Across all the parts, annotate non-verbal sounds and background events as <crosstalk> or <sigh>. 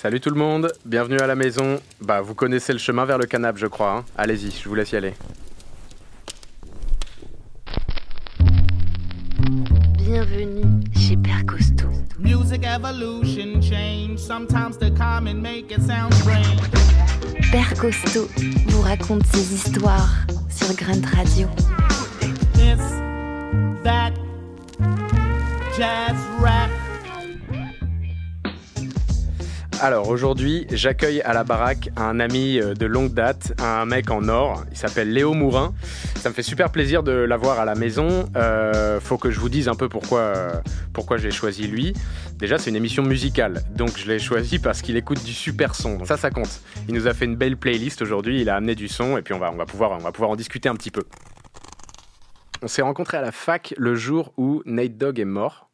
Salut tout le monde, bienvenue à la maison. Bah, vous connaissez le chemin vers le canap', je crois. hein. Allez-y, je vous laisse y aller. Bienvenue chez Père Costaud. Music evolution change. Sometimes the common make it sound strange. Père Costaud vous raconte ses histoires sur Grunt Radio. This, that, jazz rap. Alors aujourd'hui, j'accueille à la baraque un ami euh, de longue date, un mec en or. Il s'appelle Léo Mourin. Ça me fait super plaisir de l'avoir à la maison. Euh, faut que je vous dise un peu pourquoi, euh, pourquoi j'ai choisi lui. Déjà, c'est une émission musicale, donc je l'ai choisi parce qu'il écoute du super son. Ça, ça compte. Il nous a fait une belle playlist aujourd'hui. Il a amené du son et puis on va, on va pouvoir, on va pouvoir en discuter un petit peu. On s'est rencontrés à la fac le jour où Nate Dogg est mort.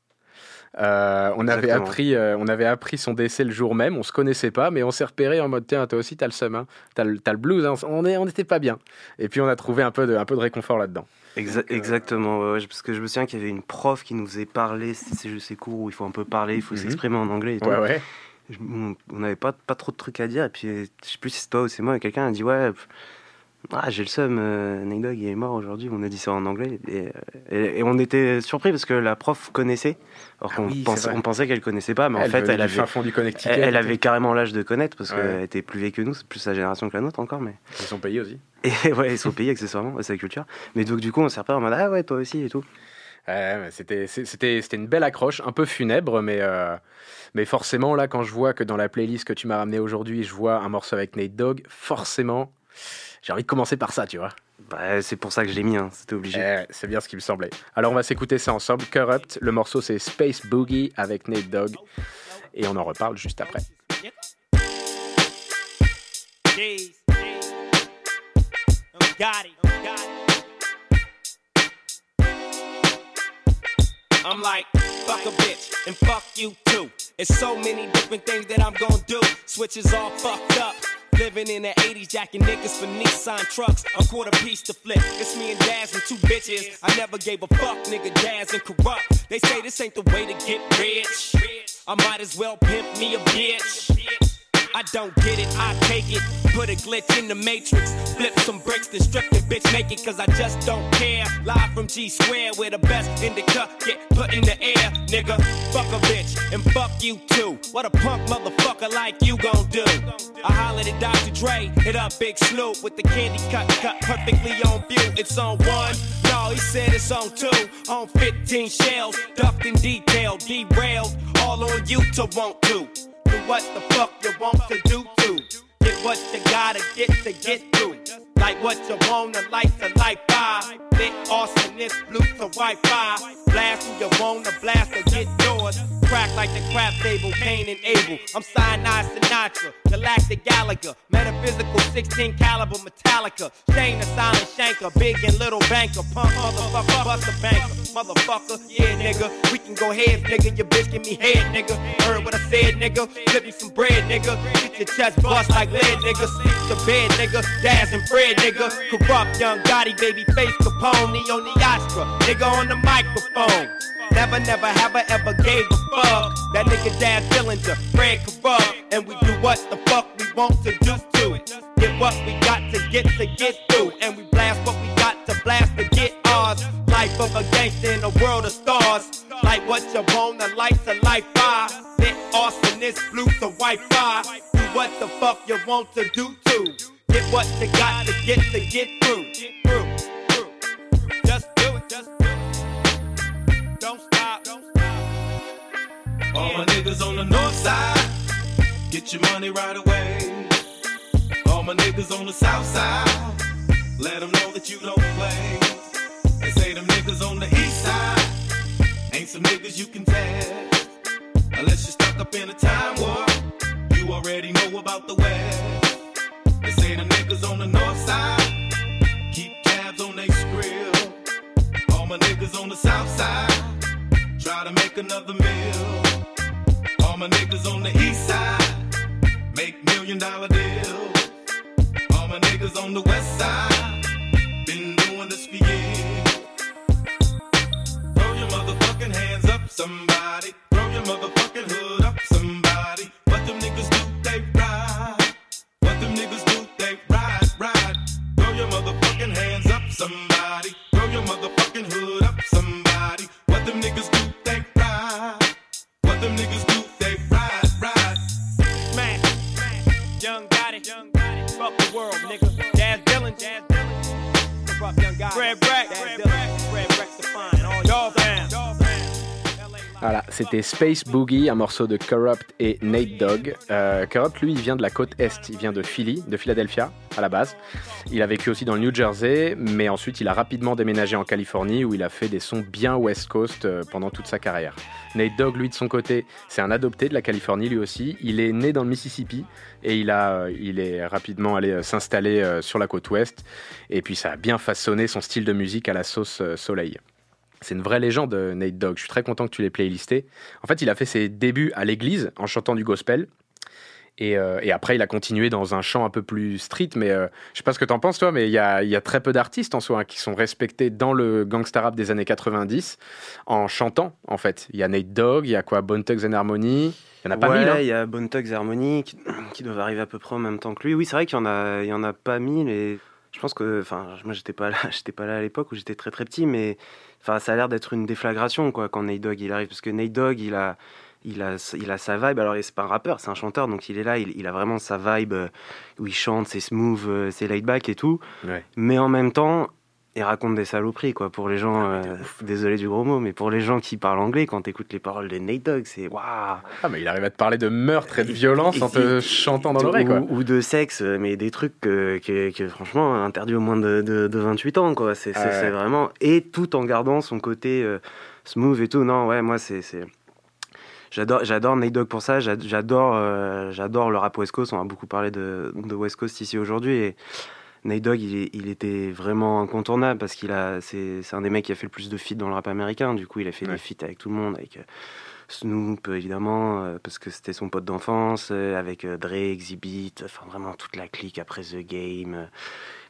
Euh, on, avait appris, euh, on avait appris son décès le jour même, on se connaissait pas, mais on s'est repéré en mode tiens, toi aussi t'as le seum, hein. t'as le, blues, hein. on n'était pas bien. Et puis on a trouvé un peu de, un peu de réconfort là-dedans. Exa- euh, Exactement, ouais, parce que je me souviens qu'il y avait une prof qui nous faisait parler, c'est ces cours où il faut un peu parler, il faut Mhm. s'exprimer en anglais et tout. Ouais, ouais. Je- on n'avait pas, pas trop de trucs à dire, et puis je sais plus si c'est toi ou c'est moi, et quelqu'un a dit Ouais, pff, ah, j'ai le seum, euh, Nate Dogg il est mort aujourd'hui, on a dit ça en anglais, et, euh, et- et on était surpris parce que la prof connaissait, alors Ah qu'on oui, pensait, on pensait qu'elle connaissait pas, mais en fait elle avait, fin fond du Connecticut. elle, elle avait carrément l'âge de connaître, parce Ouais. qu'elle était plus vieille que nous, c'est plus sa génération que la nôtre encore, mais. Ils sont payés aussi. <laughs> Et ouais, ils sont payés accessoirement, c'est la culture. Mais donc du coup on s'est repéré en mode Ah ouais, toi aussi et tout. C'était, c'est- c'était, c'était une belle accroche, un peu funèbre, mais, euh, mais forcément, là, quand je vois que dans la playlist que tu m'as ramené aujourd'hui, je vois un morceau avec Nate Dogg, forcément, j'ai envie de commencer par ça, tu vois. Bah, c'est pour ça que je l'ai mis, hein, c'était obligé. Eh, c'est bien ce qui me semblait. Alors, on va s'écouter ça ensemble. Corrupt, le morceau c'est Space Boogie avec Nate Dogg, et on en reparle juste après. I'm like, fuck a bitch and fuck you too. It's so many different things that I'm gonna do. Switches all fucked up. Living in the 80s, jacking niggas for Nissan trucks. A quarter piece to flip. It's me and Daz and two bitches. I never gave a fuck, nigga. Daz and corrupt. They say this ain't the way to get rich. I might as well pimp me a bitch. I don't get it, I take it. Put a glitch in the matrix. Flip some bricks, then strip the bitch naked, cause I just don't care. Live from G Square, where the best in the cut get put in the air. Nigga, fuck a bitch, and fuck you too. What a punk motherfucker like you gon' do? I hollered at Dr. Dre, hit up Big Snoop with the candy cut, cut perfectly on view. It's on one. No, he said it's on two. On 15 shells, ducked in detail, derailed. All on you to want to. What the fuck you want to do to. Get what you gotta get to get through. Like what you wanna like to like by. Lit awesomeness, blue to Wi-Fi. Blast who you wanna blast or get yours. Crack like the crap table, Cain and Abel. I'm Cyanide Sinatra, Galactic Gallagher, Metaphysical 16 caliber Metallica. Shane the silent shanker, big and little banker, punk motherfucker, bust banker, motherfucker. Yeah, nigga, we can go head, nigga. Your bitch give me head, nigga. Heard what I said, nigga. Flip me some bread, nigga. Get your chest bust like lead, nigga. Sleep the bed, nigga. Daz and Fred, nigga. Corrupt young Gotti, baby face Capone, on the Astra, nigga on the microphone. Never, never have I ever gave a fuck. That nigga Dad Dillinger, Fred Corrupt, and we do what the fuck we want to do to. Get what we got to get to get through, and we blast what we got to blast to get ours. Life of a gangster in a world of stars. Like what you want, the lights of life fire. Lit awesomeness, blue to Wi-Fi. Do what the fuck you want to do to. Get what you got to get to get through. Get through. Just do it. Just do it. All my niggas on the north side, get your money right away. All my niggas on the south side, let them know that you don't play. They say them niggas on the east side, ain't some niggas you can test. Unless you're stuck up in a time warp, you already know about the west. They say them niggas on the north side, keep tabs on they skrill. All my niggas on the south side, try to make another meal my niggas on the east side make million dollar deals. All my niggas on the west side been doing this for years. Throw your motherfucking hands up, somebody. Throw your motherfucking hood up, somebody. What them niggas do, they ride. What them niggas do, they ride, ride. Throw your motherfucking hands up, somebody. Throw your motherfucking hood up, somebody. What them niggas do, they ride. What them niggas do. World, nigga. Daz Dillon, Daz Dillon, fuck young Gotti. Fred Brack, Daz Dillon, Fred Brack Define, all y'all fans. Voilà, c'était Space Boogie, un morceau de Corrupt et Nate Dogg. Euh, Corrupt, lui, il vient de la côte Est, il vient de Philly, de Philadelphia, à la base. Il a vécu aussi dans le New Jersey, mais ensuite il a rapidement déménagé en Californie où il a fait des sons bien West Coast euh, pendant toute sa carrière. Nate Dogg, lui, de son côté, c'est un adopté de la Californie, lui aussi. Il est né dans le Mississippi et il, euh, il est rapidement allé s'installer sur la côte Ouest. Et puis ça a bien façonné son style de musique à la sauce soleil. C'est une vraie légende, euh, Nate Dogg. Je suis très content que tu l'aies playlisté. En fait, il a fait ses débuts à l'église en chantant du gospel. Et, euh, et après, il a continué dans un chant un peu plus street. Mais euh, je sais pas ce que t'en penses, toi, mais il y a, il y a très peu d'artistes en soi hein, qui sont respectés dans le gangsta rap des années 90 en chantant, en fait. Il y a Nate Dogg, il y a quoi Bone Thugs and Harmony? Il y en a pas ouais, mille. hein. il y a Bone Thugs Harmony qui, qui doivent arriver à peu près en même temps que lui. Oui, c'est vrai qu'il y en a, il y en a pas mille et je pense que, enfin, moi j'étais pas là, <laughs> j'étais pas là à l'époque où j'étais très très petit, mais enfin, ça a l'air d'être une déflagration quoi quand Nate Dogg il arrive parce que Nate Dogg il a il a, il a sa vibe. Alors, c'est pas un rappeur, c'est un chanteur, donc il est là, il, il a vraiment sa vibe euh, où il chante, c'est smooth, euh, c'est laid back et tout. Ouais. Mais en même temps, il raconte des saloperies, quoi. Pour les gens, Ah, euh, désolé du gros mot, mais pour les gens qui parlent anglais, quand t'écoutes les paroles de Nate Dogg, c'est waouh! Ah, mais il arrive à te parler de meurtre et de violence en te Et- chantant dans l'oreille, quoi. Ou, ou de sexe, mais des trucs que, que- que, franchement interdits au moins de, de, de 28 ans, quoi. C'est Ouais. c'est vraiment. Et tout en gardant son côté euh, smooth et tout. Non, ouais, moi, c'est. J'adore, j'adore Nate Dogg pour ça. J'adore, euh, j'adore le rap West Coast. On a beaucoup parlé de, de West Coast ici aujourd'hui. Et Nate Dogg, il, était vraiment incontournable parce qu'il a, c'est, un des mecs qui a fait le plus de feats dans le rap américain. Du coup, il a fait Ouais. des feats avec tout le monde, avec euh, Snoop évidemment, euh, parce que c'était son pote d'enfance, euh, avec Dre, Exhibit, enfin vraiment toute la clique après The Game,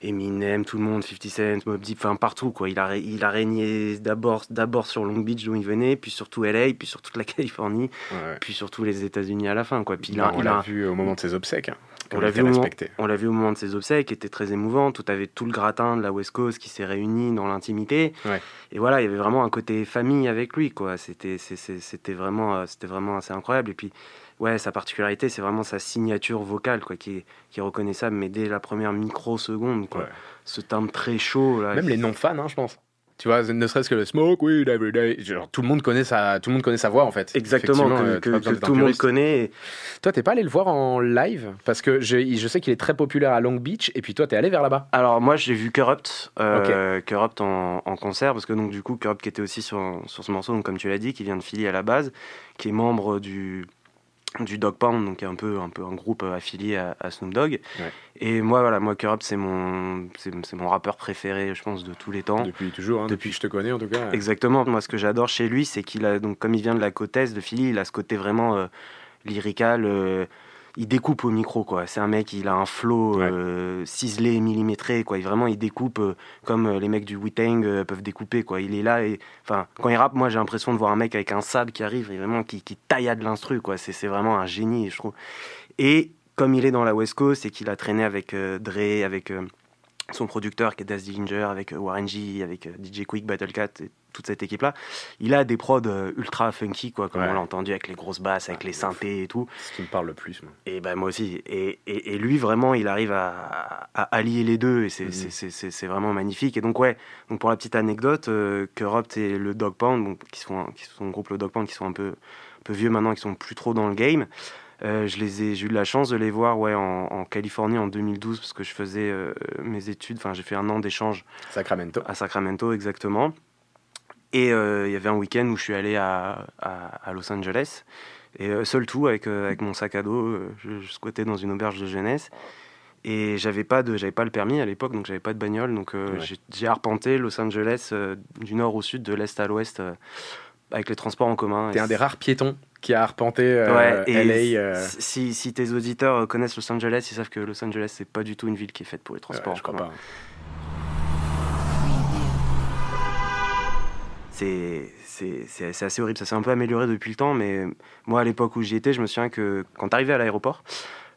Eminem, tout le monde, 50 Cent, Mob Deep, enfin partout quoi. Il a, il a régné d'abord, d'abord sur Long Beach d'où il venait, puis surtout LA, puis sur toute la <laughs> Californie, Ouais. puis surtout les États-Unis à la fin quoi. Puis Non, a- on l'a vu au moment de ses obsèques. hein, on l'a vu, était au moment, respecté. on l'a vu au moment de ses obsèques, qui était très émouvant. Tout avait tout le gratin de la West Coast qui s'est réuni dans l'intimité. Ouais. Et voilà, il y avait vraiment un côté famille avec lui, quoi. C'était, c'était vraiment, euh, c'était vraiment assez incroyable. Et puis, ouais, sa particularité, c'est vraiment sa signature vocale, quoi, qui est, qui est reconnaissable, mais dès la première microseconde, quoi. Ouais. Ce timbre très chaud, là. Même les non-fans, hein, je pense. Tu vois, ne serait-ce que le smoke weed every day. Genre, tout le monde connaît sa, tout le monde connaît sa voix en fait. Exactement, que, euh, que- que tout le monde connaît. Et- Toi, t'es pas allé le voir en live? Parce que je, je sais qu'il est très populaire à Long Beach et puis toi, t'es allé vers là-bas. Alors moi j'ai vu Corrupt, euh, Corrupt en, en concert parce que donc du coup Corrupt qui était aussi sur, sur ce morceau donc comme tu l'as dit qui vient de Philly à la base, qui est membre du du Dog Pound donc un peu un peu un groupe affilié à, à Snoop Dogg. Ouais. Et moi voilà moi Corrupt c'est mon c'est c'est mon rappeur préféré je pense de tous les temps. Depuis toujours, hein, depuis que je te connais en tout cas. Exactement. Moi, ce que j'adore chez lui, c'est qu'il a donc comme il vient de la côte est de Philly, il a ce côté vraiment euh, lyrical. euh, il découpe au micro, quoi. C'est un mec, il a un flow Ouais. euh, ciselé, millimétré, quoi. Il, vraiment, il découpe euh, comme euh, les mecs du Wu-Tang euh, peuvent découper, quoi. Il est là et, enfin, quand il rappe, moi, j'ai l'impression de voir un mec avec un sable qui arrive et vraiment qui, qui taillade l'instru, quoi. C'est c'est vraiment un génie, je trouve. Et comme il est dans la West Coast et qu'il a traîné avec Dre, avec son producteur qui est Daz Dillinger, avec Warren G, avec DJ Quick, Battlecat et toute cette équipe-là, il a des prods euh, ultra funky, quoi, comme Ouais. on l'a entendu avec les grosses basses, avec Ah, les synthés et tout. Ce qui me parle le plus. moi. Et ben moi aussi. Et, et, et lui, vraiment, il arrive à, à allier les deux et c'est Mhm. c'est- vraiment magnifique. Et donc, ouais, donc pour la petite anecdote, euh, Corrupt et le Dog Pound, bon, qui, sont, qui sont un groupe, le Dog Pound, qui sont un peu, un peu vieux maintenant, qui sont plus trop dans le game. Euh, je les ai, j'ai eu de la chance de les voir ouais, en, en Californie en 2012 parce que je faisais euh, mes études, enfin j'ai fait un an d'échange Sacramento. à Sacramento exactement. Et euh, il y avait un week-end où je suis allé à, à, à Los Angeles. Et euh, seul tout, avec, euh, avec mon sac à dos, je, je squattais dans une auberge de jeunesse. Et j'avais pas, de, j'avais pas le permis à l'époque, donc j'avais pas de bagnole. Donc euh, Ouais. j'ai, arpenté Los Angeles euh, du nord au sud, de l'est à l'ouest, euh, avec les transports en commun. T'es un des rares piétons qui a arpenté Ouais, et LA. si, si tes auditeurs connaissent Los Angeles, ils savent que Los Angeles, c'est pas du tout une ville qui est faite pour les ouais, transports je en crois commun. pas. C'est- c'est- c'est assez horrible. Ça s'est un peu amélioré depuis le temps, mais moi, à l'époque où j'y étais, je me souviens que quand tu arrivais à l'aéroport,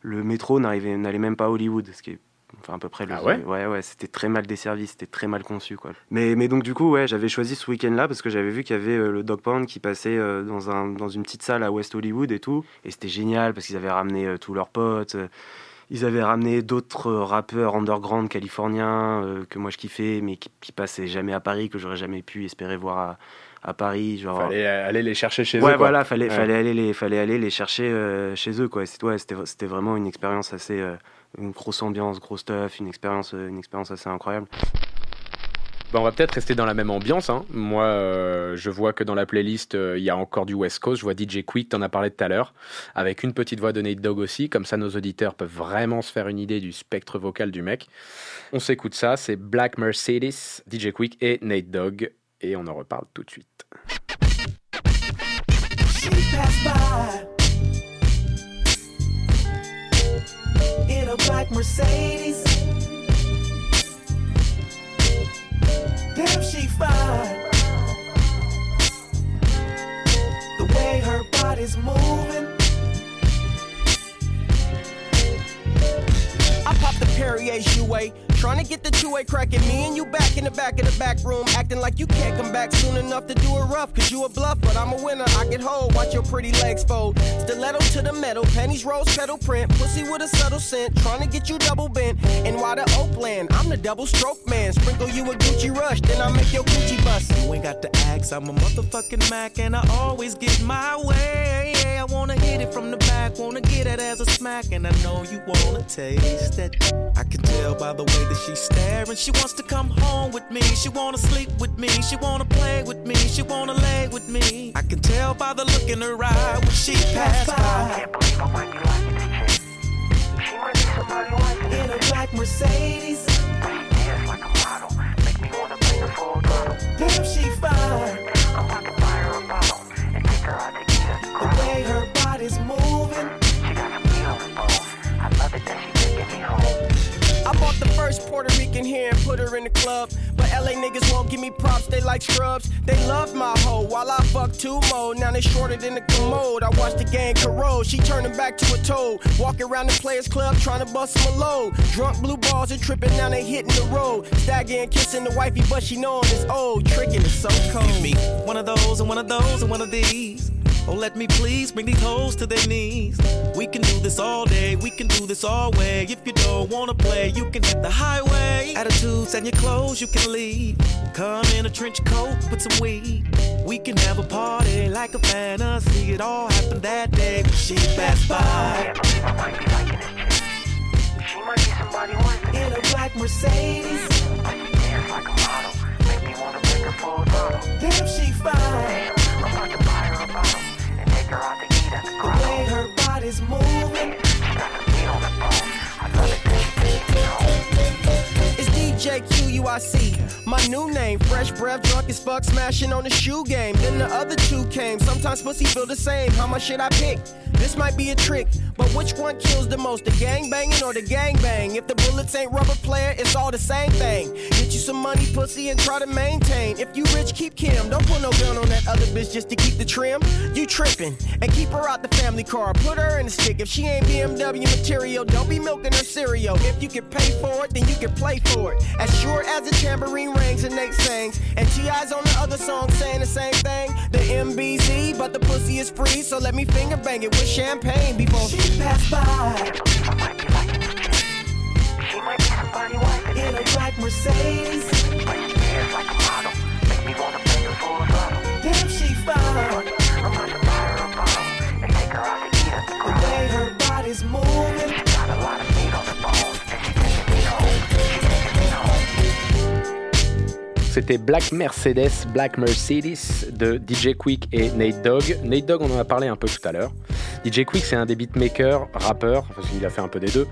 le métro n'arrivait- n'allait même pas à Hollywood, ce qui est enfin à peu près le. Ah ouais? Ouais, ouais, c'était très mal desservi, c'était très mal conçu, quoi. Mais, mais donc du coup, ouais, j'avais choisi ce week-end-là parce que j'avais vu qu'il y avait euh, le Dog Pound qui passait euh, dans, un, dans une petite salle à West Hollywood et tout, et c'était génial parce qu'ils avaient ramené euh, tous leurs potes. Euh, ils avaient ramené d'autres euh, rappeurs underground californiens euh, que moi je kiffais, mais qui, qui passaient jamais à Paris, que j'aurais jamais pu espérer voir à, à Paris. Genre, Fallait aller les chercher chez eux. ouais, quoi. voilà, fallait, Ouais. fallait, aller les, fallait aller les chercher euh, chez eux, quoi. C'était ouais, c'était c'était vraiment une expérience assez. euh, une grosse ambiance, gros stuff, une expérience, euh, une expérience assez incroyable. Bah, on va peut-être rester dans la même ambiance. hein. Moi, euh, je vois que dans la playlist, euh, il y a encore du West Coast. Je vois DJ Quick, t'en as parlé tout à l'heure, avec une petite voix de Nate Dogg aussi. Comme ça, nos auditeurs peuvent vraiment se faire une idée du spectre vocal du mec. On s'écoute ça. C'est Black Mercedes, DJ Quick et Nate Dogg. Et on en reparle tout de suite. Damn, she fine. The way her body's moving. I pop the Perrier shoe Trying to get the two-way cracking. Me and you back in the back of the back room. Acting like you can't come back soon enough to do it rough. Cause you a bluff, but I'm a winner. I get hold. Watch your pretty legs fold. Stiletto to the metal. Pennies rose pedal print. Pussy with a subtle scent. Trying to get you double bent. And why the Oakland? I'm the double stroke man. Sprinkle you a Gucci rush. Then I make your Gucci bust. You ain't got to ask, I'm a motherfucking Mac, and I always get my way. I wanna hit it from the back, wanna get it as a smack, and I know you wanna taste it. I can tell by the way that she's staring. She wants to come home with me, she wanna sleep with me, she wanna play with me, she wanna lay with me. I can tell by the look in her eye when she passed by. I She money so many like in a black Mercedes. Like a model. Make me wanna bring her for a bottle. Damn, she fine. Puerto Rican here and put her in the club. But LA niggas won't give me props, they like scrubs. They love my hoe while I fuck two more. Now they shorter than the commode. I watched the gang corrode. She turning back to a toad. Walking around the players club trying to bust some load. Drunk blue balls are tripping, now they hitting the road. Staggering, kissing the wifey, but she knowing it's old. Tricking is so cold. One of those and one of those and one of these. Oh, let me please bring these hoes to their knees. We can do this all day, we can do this all way. If you don't wanna play, you can hit the highway. Attitudes and your clothes, you can leave. Come in a trench coat with some weed. We can have a party like a fantasy. It all happened that day when she passed by. She might be somebody once In a black Mercedes. Damn, she fine. The way her body's moving. DJ my new name. Fresh breath, drunk as fuck, smashing on the shoe game. Then the other two came. Sometimes pussy feel the same. How much should I pick? This might be a trick, but which one kills the most? The gang banging or the gang bang? If the bullets ain't rubber player, it's all the same thing. Get you some money, pussy, and try to maintain. If you rich, keep Kim. Don't put no gun on that other bitch just to keep the trim. You tripping and keep her out the family car. Put her in the stick. If she ain't BMW material, don't be milking her cereal. If you can pay for it, then you can play for it. As sure as the tambourine rings and Nate sings, and T.I.'s on the other song saying the same thing. The MBZ, but the pussy is free, so let me finger bang it with champagne before She passed by. She might be somebody wife in a black Mercedes. like a model, make me wanna pay her for a bottle. Damn, she fine. C'était Black Mercedes, Black Mercedes de DJ Quick et Nate Dogg. Nate Dogg, on en a parlé un peu tout à l'heure. DJ Quick, c'est un des beatmakers, rappeurs, parce qu'il a fait un peu des deux,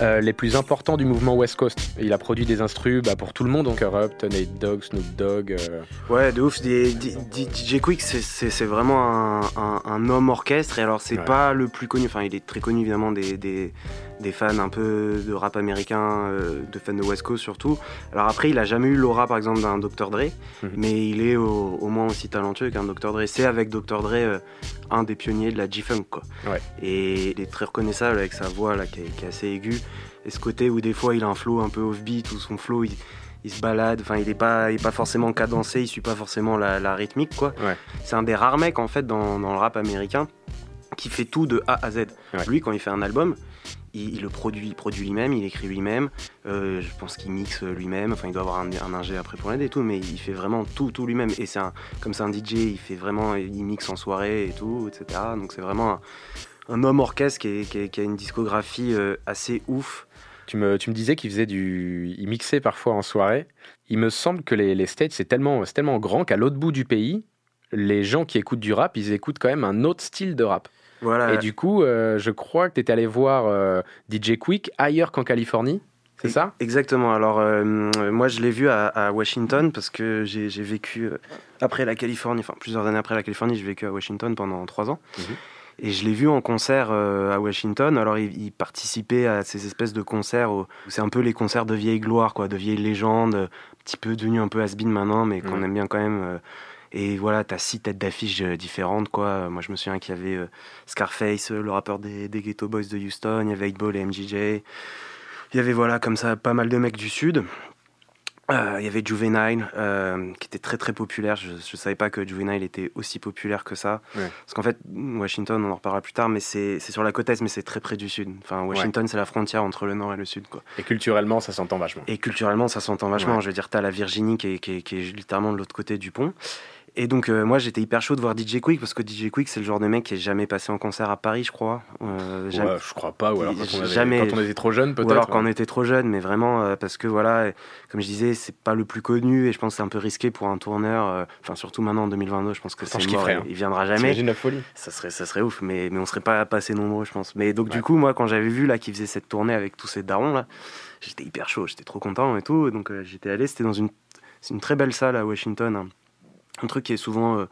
euh, les plus importants du mouvement West Coast. Il a produit des instrus bah, pour tout le monde, donc Corrupt, Nate Dogg, Snoop Dogg. euh, Ouais, de ouf. DJ Quick, c'est- vraiment un, un- un homme orchestre. Et alors, c'est Ouais. pas le plus connu. Enfin, il est très connu évidemment des, des, des fans un peu de rap américain, euh, de fans de West Coast surtout. Alors après, il a jamais eu l'aura par exemple d'un Dr. Dre, Mhm. mais il est au, au moins aussi talentueux qu'un Dr. Dre. C'est avec Dr. Dre euh, un des pionniers de la G-Funk. quoi. Ouais. Et il est très reconnaissable avec sa voix là qui est, qui est assez aiguë. Et ce côté où des fois il a un flow un peu off-beat, où son flow il, il se balade, enfin il est pas, il est pas forcément cadencé, il suit pas forcément la, la rythmique quoi. Ouais. C'est un des rares mecs en fait dans, dans le rap américain qui fait tout de A à Z. Ouais. Lui quand il fait un album, il, le produit, produit lui-même, il écrit lui-même. euh, je pense qu'il mixe lui-même. Enfin, il doit avoir un, ingé après pour l'aider et tout, mais il fait vraiment tout, tout lui-même. Et c'est comme c'est un DJ, il fait vraiment, il mixe en soirée et tout, etc. Donc c'est vraiment un, homme orchestre qui, a une discographie euh, assez ouf. Tu me, tu me disais qu'il faisait du. Il mixait parfois en soirée. Il me semble que les, les c'est tellement, c'est tellement grand qu'à l'autre bout du pays, les gens qui écoutent du rap, ils écoutent quand même un autre style de rap. Voilà. Et du coup, euh, je crois que tu étais allé voir euh, DJ Quick ailleurs qu'en Californie. C'est ça? Exactement. Alors, euh, moi, je l'ai vu à, à Washington parce que j'ai vécu après la Californie, enfin plusieurs années après la Californie, j'ai vécu à Washington pendant trois ans. Mhm. Et je l'ai vu en concert euh, à Washington. Alors, il, il participait à ces espèces de concerts où où c'est un peu les concerts de vieille gloire, quoi, de vieilles légendes, un petit peu devenus un peu has-been maintenant, mais qu'on aime bien quand même. euh, et voilà, t'as six têtes d'affiche euh, différentes, quoi. Moi, je me souviens qu'il y avait euh, Scarface, euh, le rappeur des, des Ghetto Boys de Houston, il y avait 8 Ball et MJJ. Il y avait voilà comme ça pas mal de mecs du sud. Euh, il y avait Juvenile euh, qui était très très populaire. Je ne savais pas que Juvenile était aussi populaire que ça. Ouais. Parce qu'en fait, Washington, on en reparlera plus tard, mais c'est sur la côte est, mais c'est très près du sud. Enfin, Washington, c'est la frontière entre le nord et le sud. Quoi. Et culturellement, ça s'entend vachement. Et culturellement, ça s'entend vachement. Ouais. Je veux dire, t'as la Virginie qui est, qui est- qui est littéralement de l'autre côté du pont. Et donc, euh, moi, j'étais hyper chaud de voir DJ Quick parce que DJ Quick, c'est le genre de mec qui est jamais passé en concert à Paris, je crois. Euh, jamais- Ouais, je crois pas, ou alors quand on, avait- Jamais- quand on était trop jeune, peut-être. ou alors quand on était trop jeune, mais vraiment euh, parce que voilà, comme je disais, c'est pas le plus connu et je pense que c'est un peu risqué pour un tourneur. Enfin, surtout maintenant en 2022, je pense que c'est mort. hein. Il viendra jamais. T'imagines la folie Ça serait, ça serait ouf, mais, mais on serait pas passé nombreux, je pense. Mais donc Ouais. du coup, moi, quand j'avais vu là qu'il faisait cette tournée avec tous ces darons là, j'étais hyper chaud, j'étais trop content et tout. Donc j'étais allé, c'était dans une, une très belle salle à Washington, un, un truc qui est souvent euh,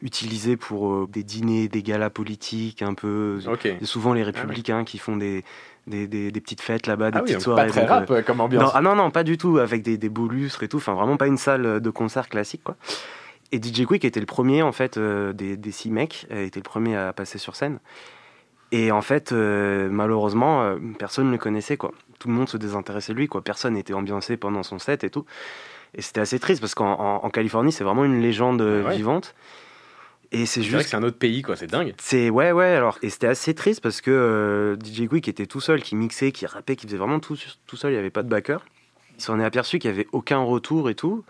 utilisé pour euh, des dîners, des galas politiques, un peu. Ok. C'est souvent les républicains qui font des, des, des- des petites fêtes là-bas, des Ah petites soirées. pas très donc, euh, rap euh, comme ambiance. non, ah non, non, pas du tout, avec des, des beaux lustres et tout. Enfin, vraiment pas une salle de concert classique, quoi. Et DJ Quick était le premier, en fait, euh, des, des six mecs, euh, était le premier à passer sur scène. Et en fait, euh, malheureusement, euh, personne ne le connaissait, quoi. Tout le monde se désintéressait de lui, quoi. Personne n'était ambiancé pendant son set et tout. Et c'était assez triste parce qu'en en- en Californie, c'est vraiment une légende euh, Ouais. vivante. Et c'est juste que c'est un autre pays, quoi. C'est dingue. c'est ouais ouais alors et c'était assez triste parce que euh, DJ Quick était tout seul, qui mixait, qui rappait, qui faisait vraiment tout tout seul. Il n'y avait pas de backer. Il s'en est aperçu qu'il y avait aucun retour et tout.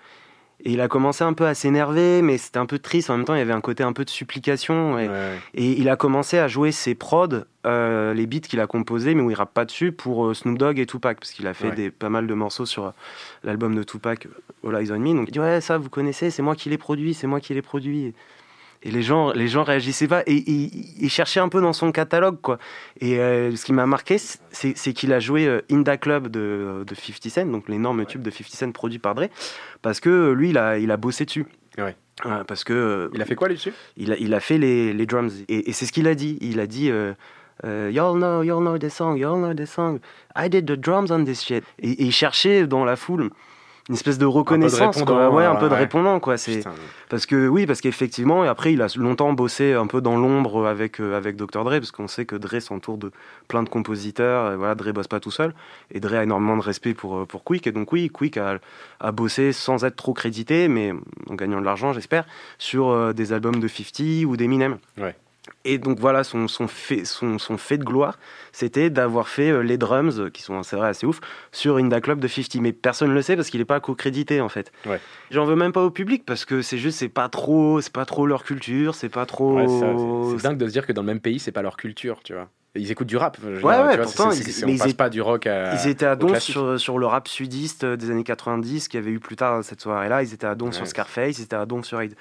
Et il a commencé un peu à s'énerver, mais c'était un peu triste. En même temps, il y avait un côté un peu de supplication. Et, Ouais. et il a commencé à jouer ses prods, euh, les beats qu'il a composés, mais où il rappe pas dessus, pour euh, Snoop Dogg et Tupac, parce qu'il a fait Ouais. des, pas mal de morceaux sur euh, l'album de Tupac, All Eyes on Me. Donc il dit ouais ça vous connaissez, c'est moi qui l'ai produit, c'est moi qui l'ai produit. Et les gens, les gens réagissaient pas et il cherchait un peu dans son catalogue quoi. Et euh, ce qui m'a marqué, c'est qu'il a joué euh, Inda Club de, de 50 Cent, donc l'énorme tube de 50 Cent produit par Dre, parce que euh, lui il a, il a bossé dessus. Ouais. Euh, parce que Il a fait quoi là-dessus il a, il a fait les, les drums. Et, et c'est ce qu'il a dit. Il a dit Y'all know, y'all know the song, y'all know the song. I did the drums on this shit. Et, et il cherchait dans la foule une espèce de reconnaissance. quoi. répondant, Ouais, un ouais, peu de ouais. répondant. Quoi. C'est, Putain, parce que, oui, parce qu'effectivement, et après, il a longtemps bossé un peu dans l'ombre avec, euh, avec Dr. Dre, parce qu'on sait que Dre s'entoure de plein de compositeurs. Et voilà, Dre bosse pas tout seul. Et Dre a énormément de respect pour, euh, pour Quick. Et donc, oui, Quick a, a bossé sans être trop crédité, mais en gagnant de l'argent, j'espère, sur euh, des albums de 50 ou d'Eminem. Ouais. Et donc voilà, son, son, fait, son, son fait de gloire, c'était d'avoir fait euh, les drums, euh, qui sont, c'est vrai, assez ouf, sur Inda Club de 50. Mais personne ne le sait parce qu'il n'est pas co-crédité, en fait. Ouais. J'en veux même pas au public parce que c'est juste, c'est pas trop, c'est pas trop leur culture, c'est pas trop. Ouais, c'est dingue de se dire que dans le même pays, c'est pas leur culture, tu vois. Ils écoutent du rap. Ouais, ouais, tu vois, pourtant, ils- on ils passe étaient- pas du rock à. Ils étaient à classique. sur, sur le rap sudiste euh, des années 90 qu'il y avait eu plus tard cette soirée-là. Ils étaient à Ouais. sur Scarface, ils étaient à Donf sur 8,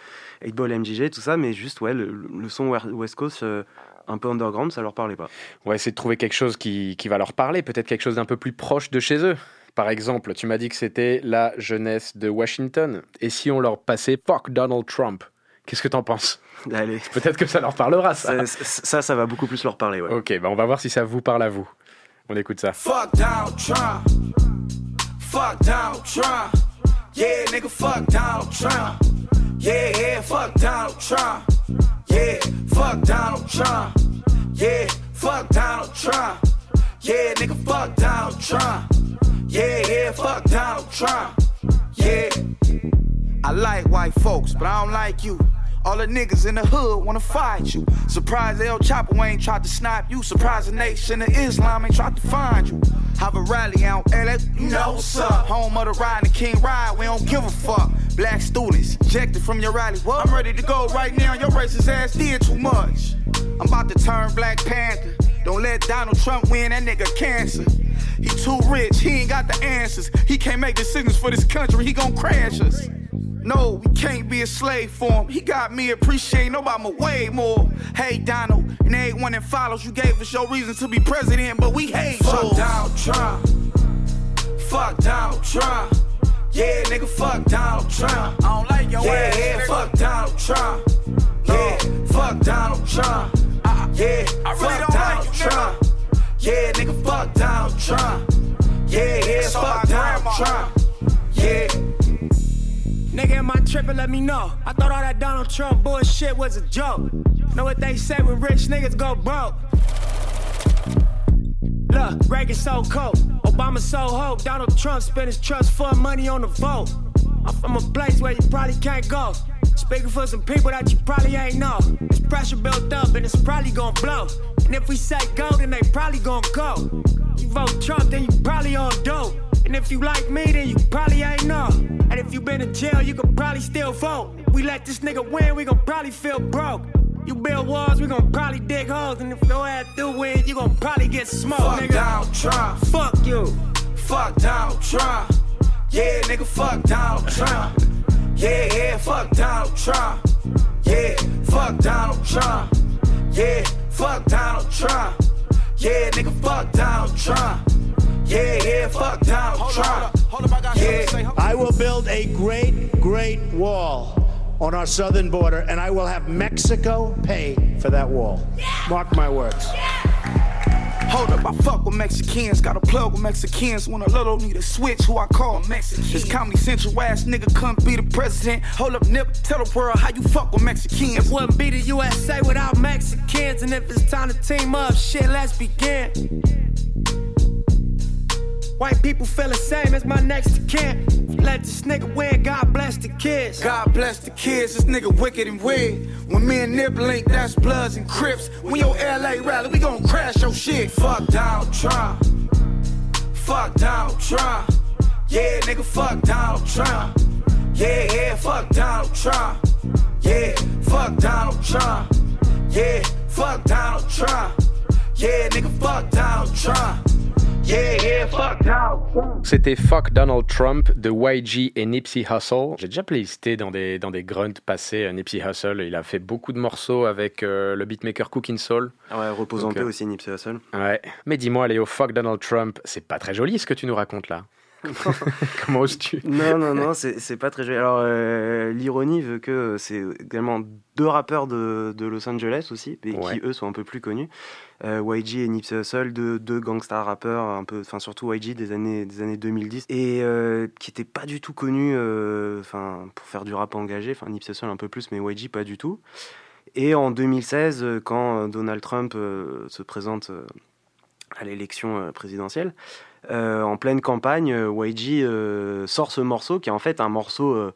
Ball MJG, tout ça, mais juste, ouais, le, le son West Coast euh, un peu underground, ça leur parlait pas. On va essayer de trouver quelque chose qui, qui va leur parler, peut-être quelque chose d'un peu plus proche de chez eux. Par exemple, tu m'as dit que c'était la jeunesse de Washington. Et si on leur passait Fuck Donald Trump? Qu'est-ce que t'en penses Allez, <laughs> Peut-être que ça leur parlera, ça. ça, ça, ça va beaucoup plus leur parler, ouais. Ok, bah on va voir si ça vous parle à vous. On écoute ça. Fuck Donald Trump. Fuck Donald Trump. Yeah, nigga, fuck Donald Trump. Yeah, yeah, fuck Donald Trump. Yeah, fuck Donald Trump. Yeah, fuck Donald Trump. Yeah, nigga, fuck Donald Trump. Yeah, yeah, fuck Donald Trump. Yeah. I like white folks, but I don't like you. All the niggas in the hood wanna fight you. Surprised El Chapo ain't tried to snipe you. Surprised the nation of Islam ain't tried to find you. Have a rally out LA, you know what's. Home of the ride and King Ride, we don't give a fuck. Black students ejected from your rally. What? I'm ready to go right now. Your racist ass did too much. I'm about to turn Black Panther. Don't let Donald Trump win, that nigga cancer. He too rich, he ain't got the answers. He can't make decisions for this country, he gon' crash us. No, we can't be a slave for him. He got me appreciating Obama way more. Hey, Donald, and everyone that follows, you gave us your reason to be president, but we hate Fuck yours. Donald Trump. Fuck Donald Trump. Yeah, nigga, fuck Donald Trump. I don't like your yeah, ass. Yeah, fuck Donald Trump. Yeah, fuck Donald Trump. Yeah, I really fuck Donald like Trump. Yeah, nigga, fuck Donald Trump. Yeah, yeah, fuck Donald Trump. Yeah. Nigga, am I tripping? Let me know. I thought all that Donald Trump bullshit was a joke. Know what they say when rich niggas go broke? Look, Reagan so cold, Obama so hope. Donald Trump spent his trust fund money on the vote. I'm from a place where you probably can't go. Speaking for some people that you probably ain't know. There's pressure built up and it's probably gonna blow. And if we say go, then they probably gonna go. You vote Trump, then you probably on dope. And if you like me, then you probably ain't know. And if you been in jail, you could probably still vote. We let this nigga win, we gon' probably feel broke. You build walls, we gon' probably dig holes. And if your ass do win, you gon' probably get smoked, Fuck nigga. Donald Trump. Fuck you. Fuck Donald Trump. Yeah, nigga, fuck Donald Trump. Yeah, yeah, fuck Donald Trump. Yeah, fuck Donald Trump. Yeah, fuck Donald Trump. Yeah, nigga, fuck Donald Trump. Yeah, yeah, fuck Donald Trump. Yeah. I will build a great, great wall on our southern border, and I will have Mexico pay for that wall. Mark my words. Hold up, I fuck with Mexicans. Got a plug with Mexicans. When a little need a switch, who I call Mexican. This Comedy Central ass nigga couldn't be the president. Hold up, Nip, tell the world how you fuck with Mexicans. It wouldn't be the USA without Mexicans. And if it's time to team up, shit, let's begin. White people feel the same as my next kin. Let this nigga win, God bless the kids. God bless the kids, this nigga wicked and weird. When me and Nip link, that's Bloods and Crips. When your LA rally, we gon' crash your shit. Fuck Donald Trump. Fuck Donald Trump. Yeah, nigga, fuck Donald Trump. Yeah, yeah, fuck Donald Trump. Yeah, fuck Donald Trump. Yeah, fuck Donald Trump. Yeah, nigga, fuck Donald Trump. Yeah, yeah, fuck. C'était Fuck Donald Trump de YG et Nipsey Hussle. J'ai déjà playlisté dans des, dans des grunts passés euh, Nipsey Hussle. Il a fait beaucoup de morceaux avec euh, le beatmaker Cooking Soul. Ah ouais, repose en Donc, paix euh, aussi, Nipsey Hussle. Ouais. Mais dis-moi, Léo, Fuck Donald Trump, c'est pas très joli ce que tu nous racontes là. <laughs> Comment oses-tu? Non, non, non, c'est c'est pas très joli. Alors, euh, l'ironie veut que c'est également deux rappeurs de, de Los Angeles aussi, et Ouais. qui eux sont un peu plus connus. Euh, YG et Nipsey Hussle, deux, deux gangsta rappeurs, un peu, enfin surtout YG des années, des années 2010, et euh, qui étaient pas du tout connus euh, pour faire du rap engagé, enfin Nipsey Hussle un peu plus, mais YG pas du tout. Et en 2016, euh, quand Donald Trump se présente à l'élection présidentielle, en pleine campagne, YG sort ce morceau qui est en fait un morceau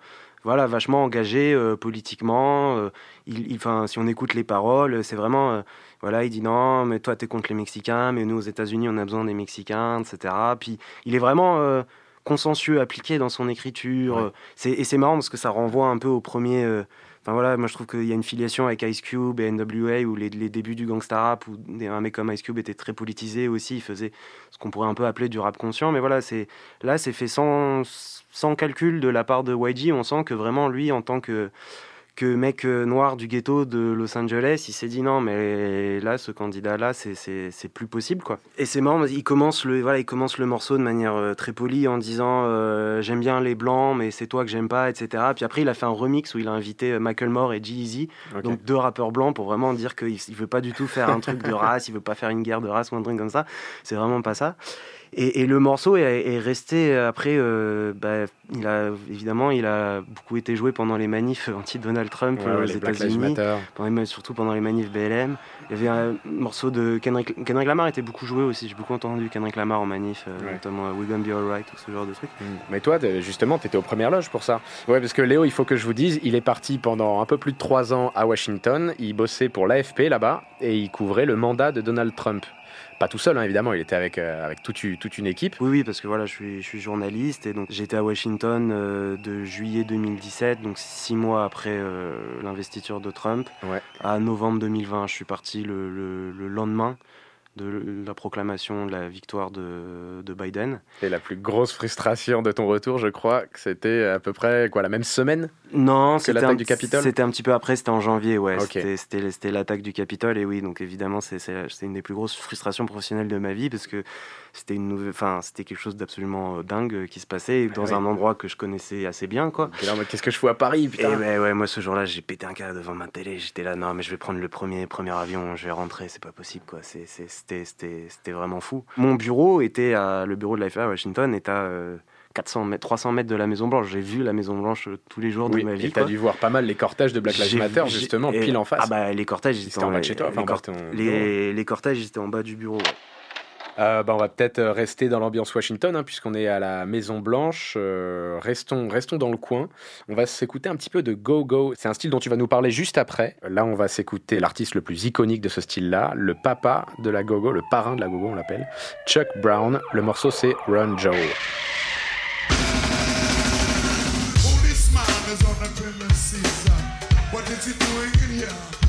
voilà, vachement engagé euh, politiquement. euh, il, il- si on écoute les paroles, c'est vraiment. euh, voilà, il dit non, mais toi, t'es contre les Mexicains, mais nous, aux États-Unis, on a besoin des Mexicains, etc. Puis il est vraiment euh, consensueux, appliqué dans son écriture. Ouais. C'est, et c'est marrant parce que ça renvoie un peu au premier. euh, Enfin voilà, moi je trouve qu'il y a une filiation avec Ice Cube et NWA où les, les débuts du gangsta rap, où un mec comme Ice Cube était très politisé aussi, il faisait ce qu'on pourrait un peu appeler du rap conscient, mais voilà, c'est là c'est fait sans, sans calcul de la part de YG, on sent que vraiment lui en tant que que mec euh, noir du ghetto de Los Angeles, il s'est dit non mais là ce candidat là c'est plus possible quoi. Et c'est marrant, il commence le voilà, il commence le morceau de manière euh, très polie en disant euh, j'aime bien les blancs mais c'est toi que j'aime pas etc. Puis après il a fait un remix où il a invité euh, Macklemore et G-Eazy Ok. donc deux rappeurs blancs pour vraiment dire qu'il il veut pas du tout faire un truc de race, il veut pas faire une guerre de race ou un truc comme ça. C'est vraiment pas ça. Et, et le morceau est, est resté après. euh, bah, il a évidemment, il a beaucoup été joué pendant les manifs anti-Donald Trump Ouais, euh, aux États-Unis, surtout pendant les manifs BLM. Il y avait un morceau de Kendrick, Kendrick Lamar était beaucoup joué aussi. J'ai beaucoup entendu Kendrick Lamar en manif, euh, Ouais. notamment We Gonna Be Alright ou ce genre de truc. Mais toi, justement, tu étais aux premières loges pour ça. Ouais, parce que Léo, il faut que je vous dise, il est parti pendant un peu plus de trois ans à Washington. Il bossait pour l'AFP là-bas et il couvrait le mandat de Donald Trump. Pas tout seul, hein, évidemment, il était avec, euh, avec toute, une équipe. Oui, oui, parce que voilà, je suis, je suis journaliste et donc j'étais à Washington euh, de juillet 2017, donc six mois après euh, l'investiture de Trump, Ouais. à novembre 2020. Je suis parti le, le- le lendemain de la proclamation de la victoire de, de Biden. Et la plus grosse frustration de ton retour, je crois, que c'était à peu près quoi, la même semaine Non, c'était l'attaque un, du Capitole? C'était un petit peu après, c'était en janvier, ouais. Ok. C'était- l'attaque du Capitole, et oui, donc évidemment, c'est une des plus grosses frustrations professionnelles de ma vie, parce que c'était une nouvelle, enfin, c'était quelque chose d'absolument euh, dingue euh, qui se passait dans un endroit que je connaissais assez bien, quoi. Qu'est-ce que je fous à Paris, Et putain ouais, ouais, moi ce jour-là, j'ai pété un câble devant ma télé. J'étais là, non, mais je vais prendre le premier, premier avion, je vais rentrer, c'est pas possible, quoi. C'est- C'était vraiment fou. Mon bureau était à, le bureau de l'AFA à Washington est à euh, 400 mètres, 300 mètres de la Maison Blanche. J'ai vu la Maison Blanche euh, tous les jours Oui, de ma vie. et t'as dû voir pas mal les cortèges de Black Lives Matter, justement, pile en face. Ah bah les cortèges, ils C'était en bas de chez toi, les, en cortèges, ils étaient en bas du bureau. ouais. Euh, bah, on va peut-être euh, rester dans l'ambiance Washington, hein, puisqu'on est à la Maison Blanche. Euh, restons, restons dans le coin. On va s'écouter un petit peu de Go Go. C'est un style dont tu vas nous parler juste après. Là, on va s'écouter l'artiste le plus iconique de ce style-là, le papa de la Go Go, le parrain de la Go Go, on l'appelle, Chuck Brown. Le morceau, c'est Run Joe. Is doing in here?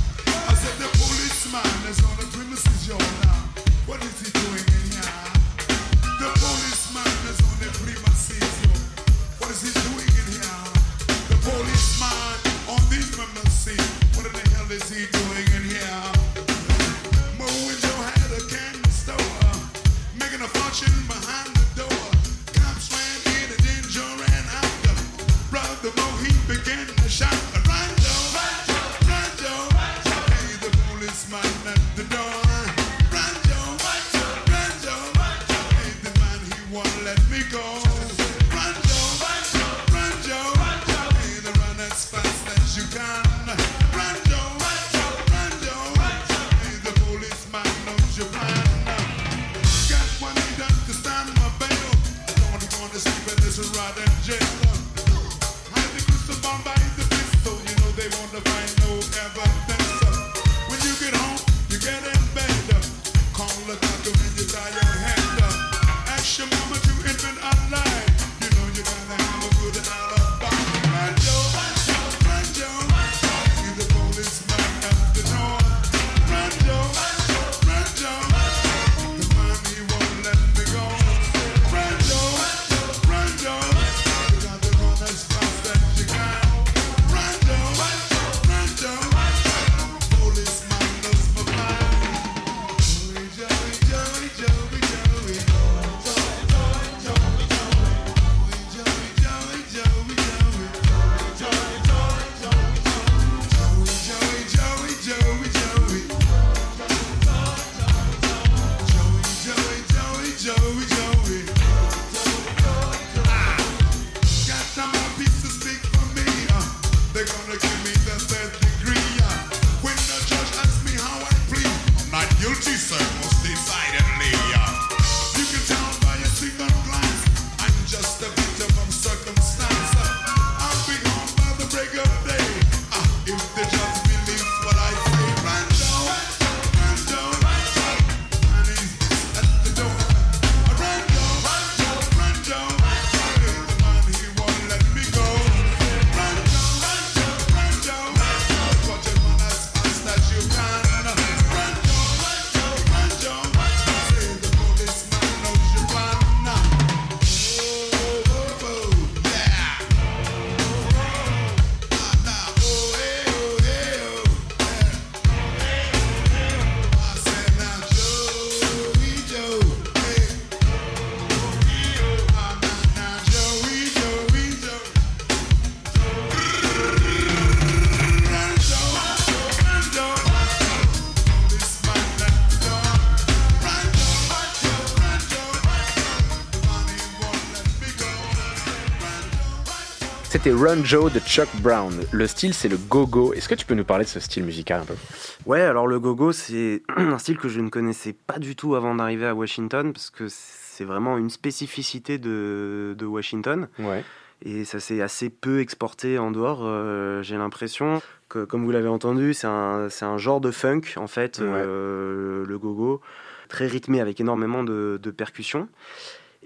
Run Joe de Chuck Brown. Le style, c'est le go-go. Est-ce que tu peux nous parler de ce style musical un peu? Ouais, alors le go-go, c'est <clears throat> un style que je ne connaissais pas du tout avant d'arriver à Washington, parce que c'est vraiment une spécificité de, de Washington. Ouais. Et ça s'est assez peu exporté en dehors, euh, j'ai l'impression. Que, comme vous l'avez entendu, c'est un, un genre de funk, en fait, Ouais. euh, le go-go, très rythmé avec énormément de, de percussions.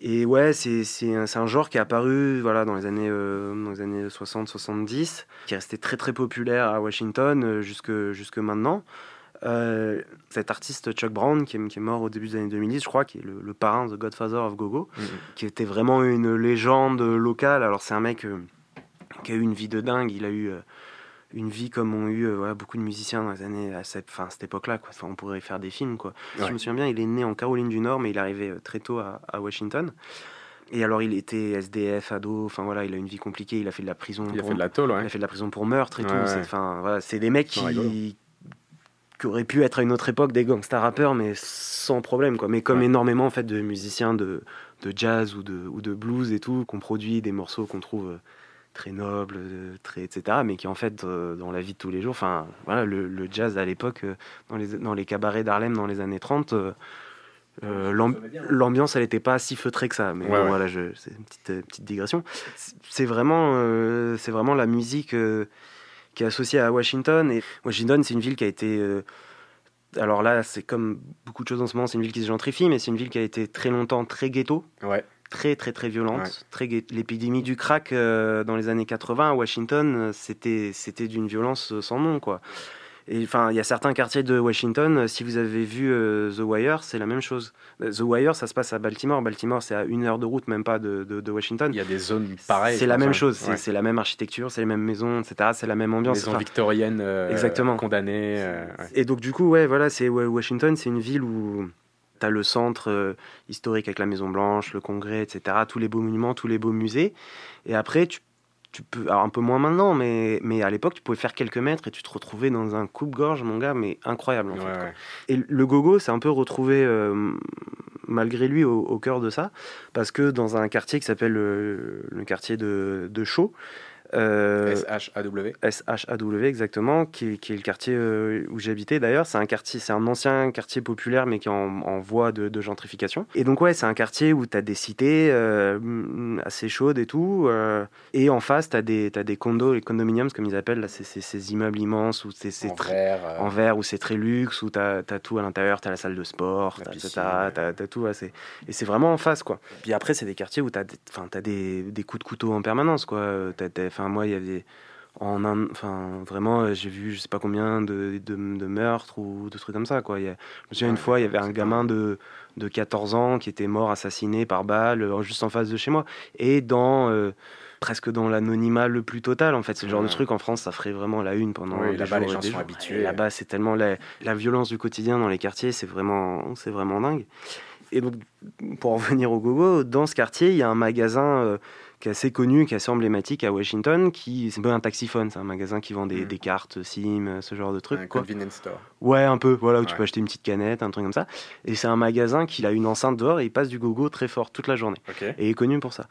Et ouais, c'est, c'est, un, un genre qui est apparu voilà, dans les années, euh, dans les années 60-70, qui est resté très très populaire à Washington euh, jusque, jusque maintenant. Euh, cet artiste Chuck Brown, qui est, qui est mort au début des années 2010, je crois, qui est le, le parrain, The Godfather of Go-Go, qui était vraiment une légende locale. Alors c'est un mec euh, qui a eu une vie de dingue, il a eu euh, une vie comme ont eu euh, voilà, beaucoup de musiciens dans les années à cette, enfin, cette époque-là. Quoi. Enfin, on pourrait faire des films. Quoi. Si je me souviens bien, il est né en Caroline du Nord, mais il est arrivé euh, très tôt à, à Washington. Et alors il était SDF, ado, enfin voilà, il a une vie compliquée, il a fait de la prison. Il a pour- fait de la tôle, ouais. Il a fait de la prison pour meurtre et Ouais, tout. C'est, voilà, c'est des mecs qui, qui auraient pu être à une autre époque des gangsta rappeurs, mais sans problème. Quoi. Mais comme énormément en fait, de musiciens de, de jazz ou de, ou de blues et tout, qu'on produit des morceaux qu'on trouve euh, très nobles, euh, très, etc., mais qui en fait, euh, dans la vie de tous les jours, enfin, voilà, le, le jazz à l'époque, euh, dans, les, dans les cabarets d'Harlem dans les années 30, euh, euh, l'amb- l'ambiance, elle n'était pas si feutrée que ça. Mais Ouais, bon, ouais. voilà, je- c'est une petite, euh, petite digression. C'est- vraiment, euh, c'est vraiment la musique euh, qui est associée à Washington. Et Washington, c'est une ville qui a été. euh, alors là, c'est comme beaucoup de choses en ce moment, c'est une ville qui se gentrifie, mais c'est une ville qui a été très longtemps très ghetto. Ouais. Très, très, très violente. Ouais. Très ghet- L'épidémie du crack euh, dans les années 80 à Washington, euh, c'était c'était d'une violence euh, sans nom, quoi. Et enfin, il y a certains quartiers de Washington, si vous avez vu euh, The Wire, c'est la même chose. The Wire, ça se passe à Baltimore. Baltimore, c'est à une heure de route, même pas de, de, de Washington. Il y a des zones pareilles. C'est la même chose, c'est Ouais. c'est la même architecture, c'est les mêmes maisons, etc. C'est la même ambiance. Maison Enfin, victorienne euh, Exactement. condamnée. ouais. et donc du coup, ouais, voilà, c'est Washington, c'est une ville où tu as le centre euh, historique avec la Maison Blanche, le Congrès, etc. Tous les beaux monuments, tous les beaux musées. Et après, tu, tu peux, alors un peu moins maintenant, mais, mais à l'époque, tu pouvais faire quelques mètres et tu te retrouvais dans un coupe-gorge, mon gars, mais incroyable en fait. Ouais, quoi. ouais. Et le gogo, c'est un peu retrouvé euh, malgré lui au, au cœur de ça, parce que dans un quartier qui s'appelle euh, le quartier de, de Chaux, euh, SHAW. SHAW exactement, qui est, qui est le quartier euh, où j'habitais d'ailleurs. C'est un quartier, c'est un ancien quartier populaire mais qui est en, en voie de, de gentrification. Et donc ouais, c'est un quartier où tu as des cités euh, assez chaudes et tout. et en face, tu as des, t'as des condos, les condominiums comme ils appellent, là, c'est ces, immeubles immenses où c'est En très- verre. en verre où c'est très luxe, où tu as, tout à l'intérieur, tu as la salle de sport, t'as- t'as tout. ouais, et c'est vraiment en face, quoi. Puis après, c'est des quartiers où tu as, des, des, des coups de couteau en permanence, quoi. Enfin, moi, il y avait. En un, enfin, vraiment, euh, j'ai vu je sais pas combien de, de, de meurtres ou de trucs comme ça, quoi. Il y a- je me souviens une fois, il y avait un gamin de, de 14 ans qui était mort assassiné par balle euh, juste en face de chez moi. Et dans. euh, presque dans l'anonymat le plus total en fait c'est le genre de truc en France ça ferait vraiment la une pendant Oui, là-bas, les gens sont jours. habitués. Là-bas c'est tellement la, la violence du quotidien dans les quartiers c'est vraiment c'est vraiment dingue et donc pour en <laughs> revenir au gogo dans ce quartier il y a un magasin euh, qui est assez connu qui est assez emblématique à Washington qui c'est un peu un taxiphone c'est un magasin qui vend des, Mm. des cartes SIM euh, ce genre de trucs un quoi. convenience store. Ouais, un peu, voilà, où tu peux acheter une petite canette, un truc comme ça. Et c'est un magasin qui a une enceinte dehors et il passe du gogo très fort toute la journée. Et il est connu pour ça.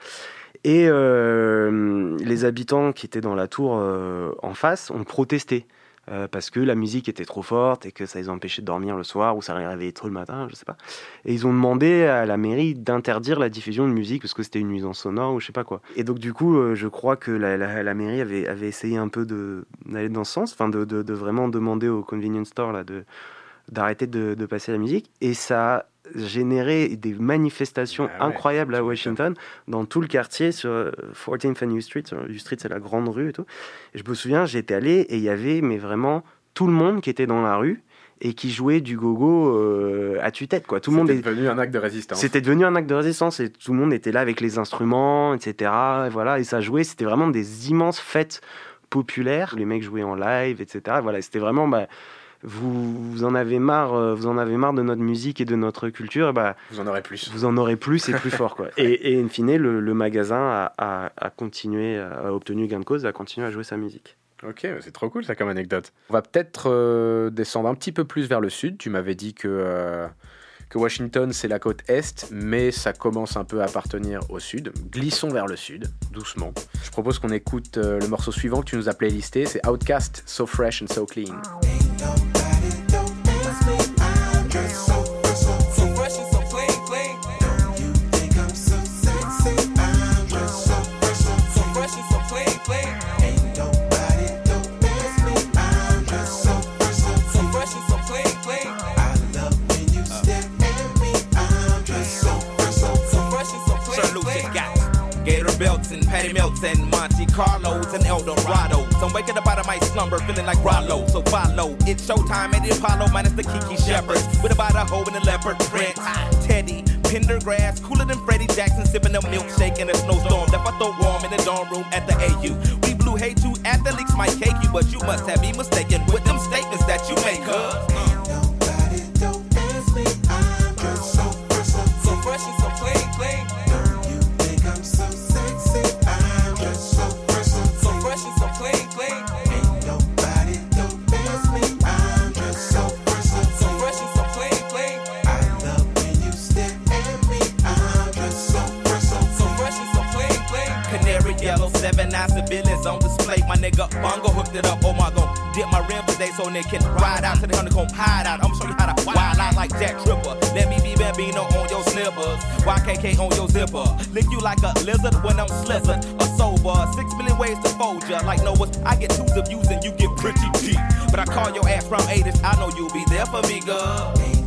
Et euh, les habitants qui étaient dans la tour euh, en face ont protesté. Euh, parce que la musique était trop forte et que ça les empêchait de dormir le soir ou ça les réveillait trop le matin, je sais pas. Et ils ont demandé à la mairie d'interdire la diffusion de musique parce que c'était une nuisance sonore ou je sais pas quoi. Et donc du coup, euh, je crois que la, mairie avait, essayé un peu d'aller dans ce sens, enfin de, de- de vraiment demander au convenience store là, de, d'arrêter de, de passer la musique. Et ça a généré des manifestations Ah ouais, incroyables à Washington, dans tout le quartier, sur euh, 14th and U Street. U Street, c'est la grande rue et tout. Et je me souviens, j'étais allé et il y avait mais vraiment tout le monde qui était dans la rue et qui jouait du gogo euh, à tue-tête. Quoi. Tout le monde C'était est... devenu un acte de résistance. C'était devenu un acte de résistance et tout le monde était là avec les instruments, etc. Et voilà, et ça jouait. C'était vraiment des immenses fêtes populaires. Les mecs jouaient en live, etc. Voilà, c'était vraiment. Bah, vous, vous en avez marre, euh, vous en avez marre de notre musique et de notre culture. Bah, Vous en aurez plus. vous en aurez plus et plus fort, quoi. <laughs> Et, et in fine, le, le magasin a, a- a continué, a obtenu gain de cause, a continué à jouer sa musique. Ok, c'est trop cool ça comme anecdote. On va peut-être euh, descendre un petit peu plus vers le sud. Tu m'avais dit que, euh, que Washington c'est la côte est, mais ça commence un peu à appartenir au sud. Glissons vers le sud, doucement. Je propose qu'on écoute euh, le morceau suivant que tu nous as playlisté, c'est Outcast, So Fresh and So Clean. Belts and Melts and Monte Carlos and Eldorado. So I'm waking up out of my slumber feeling like Rollo. So follow. It's showtime at the Apollo minus the Kiki Shepherds. With about a hoe in a leopard print. Teddy, Pendergrass, cooler than Freddie Jackson, sipping a milkshake in a snowstorm. Left I throw warm in the dorm room at the AU. We blew hay to athletes might cake you, but you must have me mistaken with them statements that you make, huh? So fresh and so nigga Bongo hooked it up. Oh my god, dip my rim today so they can ride out to the honeycomb hide out. I'm gonna show you how to wild out like Jack Tripper. Let me be Bambino on your slippers. YKK on your zipper. Lick you like a lizard when I'm slizzard. A sober. Six million ways to fold ya. Like Noah's, I get twos of views and you get pretty deep. But I call your ass from 80s. I know you'll be there for me, girl.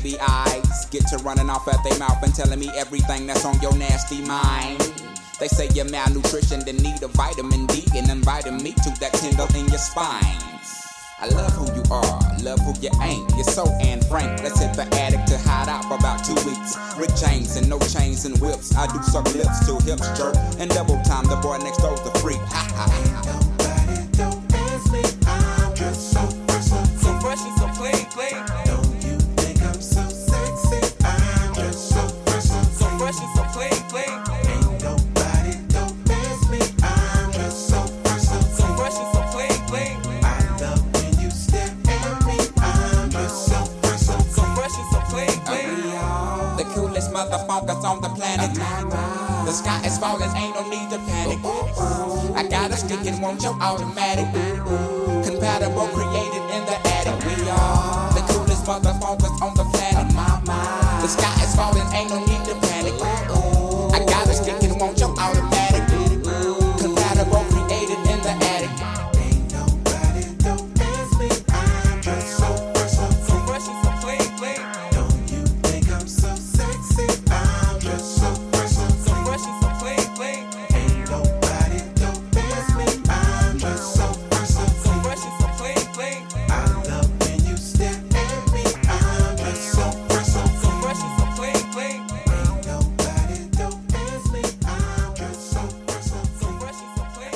Baby eyes get to running off at their mouth and telling me everything that's on your nasty mind. They say you're malnutrition, then need a vitamin D and inviting me to that tingle in your spine. I love who you are, love who you ain't. You're so Anne Frank. Let's hit the attic to hide out for about two weeks. Rick chains and no chains and whips. I do suck lips till hips jerk. And double time, the boy next door's the freak. Ha ha. Is ain't no need to panic. I got a stick and want your automatic.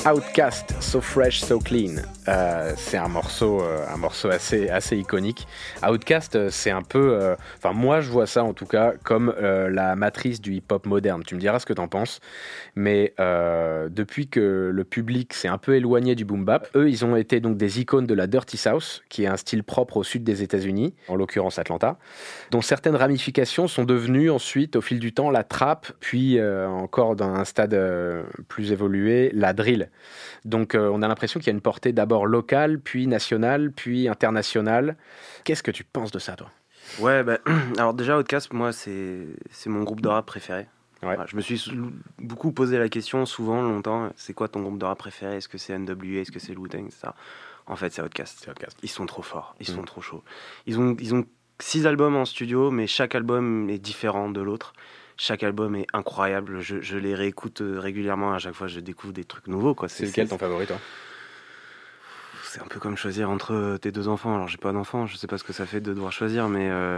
Outcast, So Fresh, So Clean. Euh, c'est un morceau, euh, un morceau assez, assez iconique. Outcast, euh, c'est un peu, enfin moi je vois ça en tout cas comme la matrice du hip-hop moderne. Tu me diras ce que t'en penses, mais depuis que le public s'est un peu éloigné du boom bap, eux ils ont été donc des icônes de la dirty south, qui est un style propre au sud des États-Unis, en l'occurrence Atlanta, dont certaines ramifications sont devenues ensuite au fil du temps la trap, puis encore dans un stade plus évolué la drill. Donc euh, on a l'impression qu'il y a une portée d'abord locale, puis nationale, puis internationale. Qu'est-ce que tu penses de ça, toi? Ouais, bah, <clears throat> alors déjà, Outcast, moi, c'est c'est mon groupe de rap préféré. Je me suis beaucoup posé la question, souvent, longtemps, c'est quoi ton groupe de rap préféré? Est-ce que c'est NWA Est-ce que c'est Wu-Tang etc. En fait, c'est Outcast. Ils sont trop forts, ils sont Mm. trop chauds. Ils ont, ils ont six albums en studio, mais chaque album est différent de l'autre. Chaque album est incroyable. Je, je les réécoute euh, régulièrement. À chaque fois, je découvre des trucs nouveaux. quoi. C'est lequel ton favori, toi? C'est un peu comme choisir entre tes deux enfants. Alors j'ai pas d'enfants, je sais pas ce que ça fait de devoir choisir, mais euh,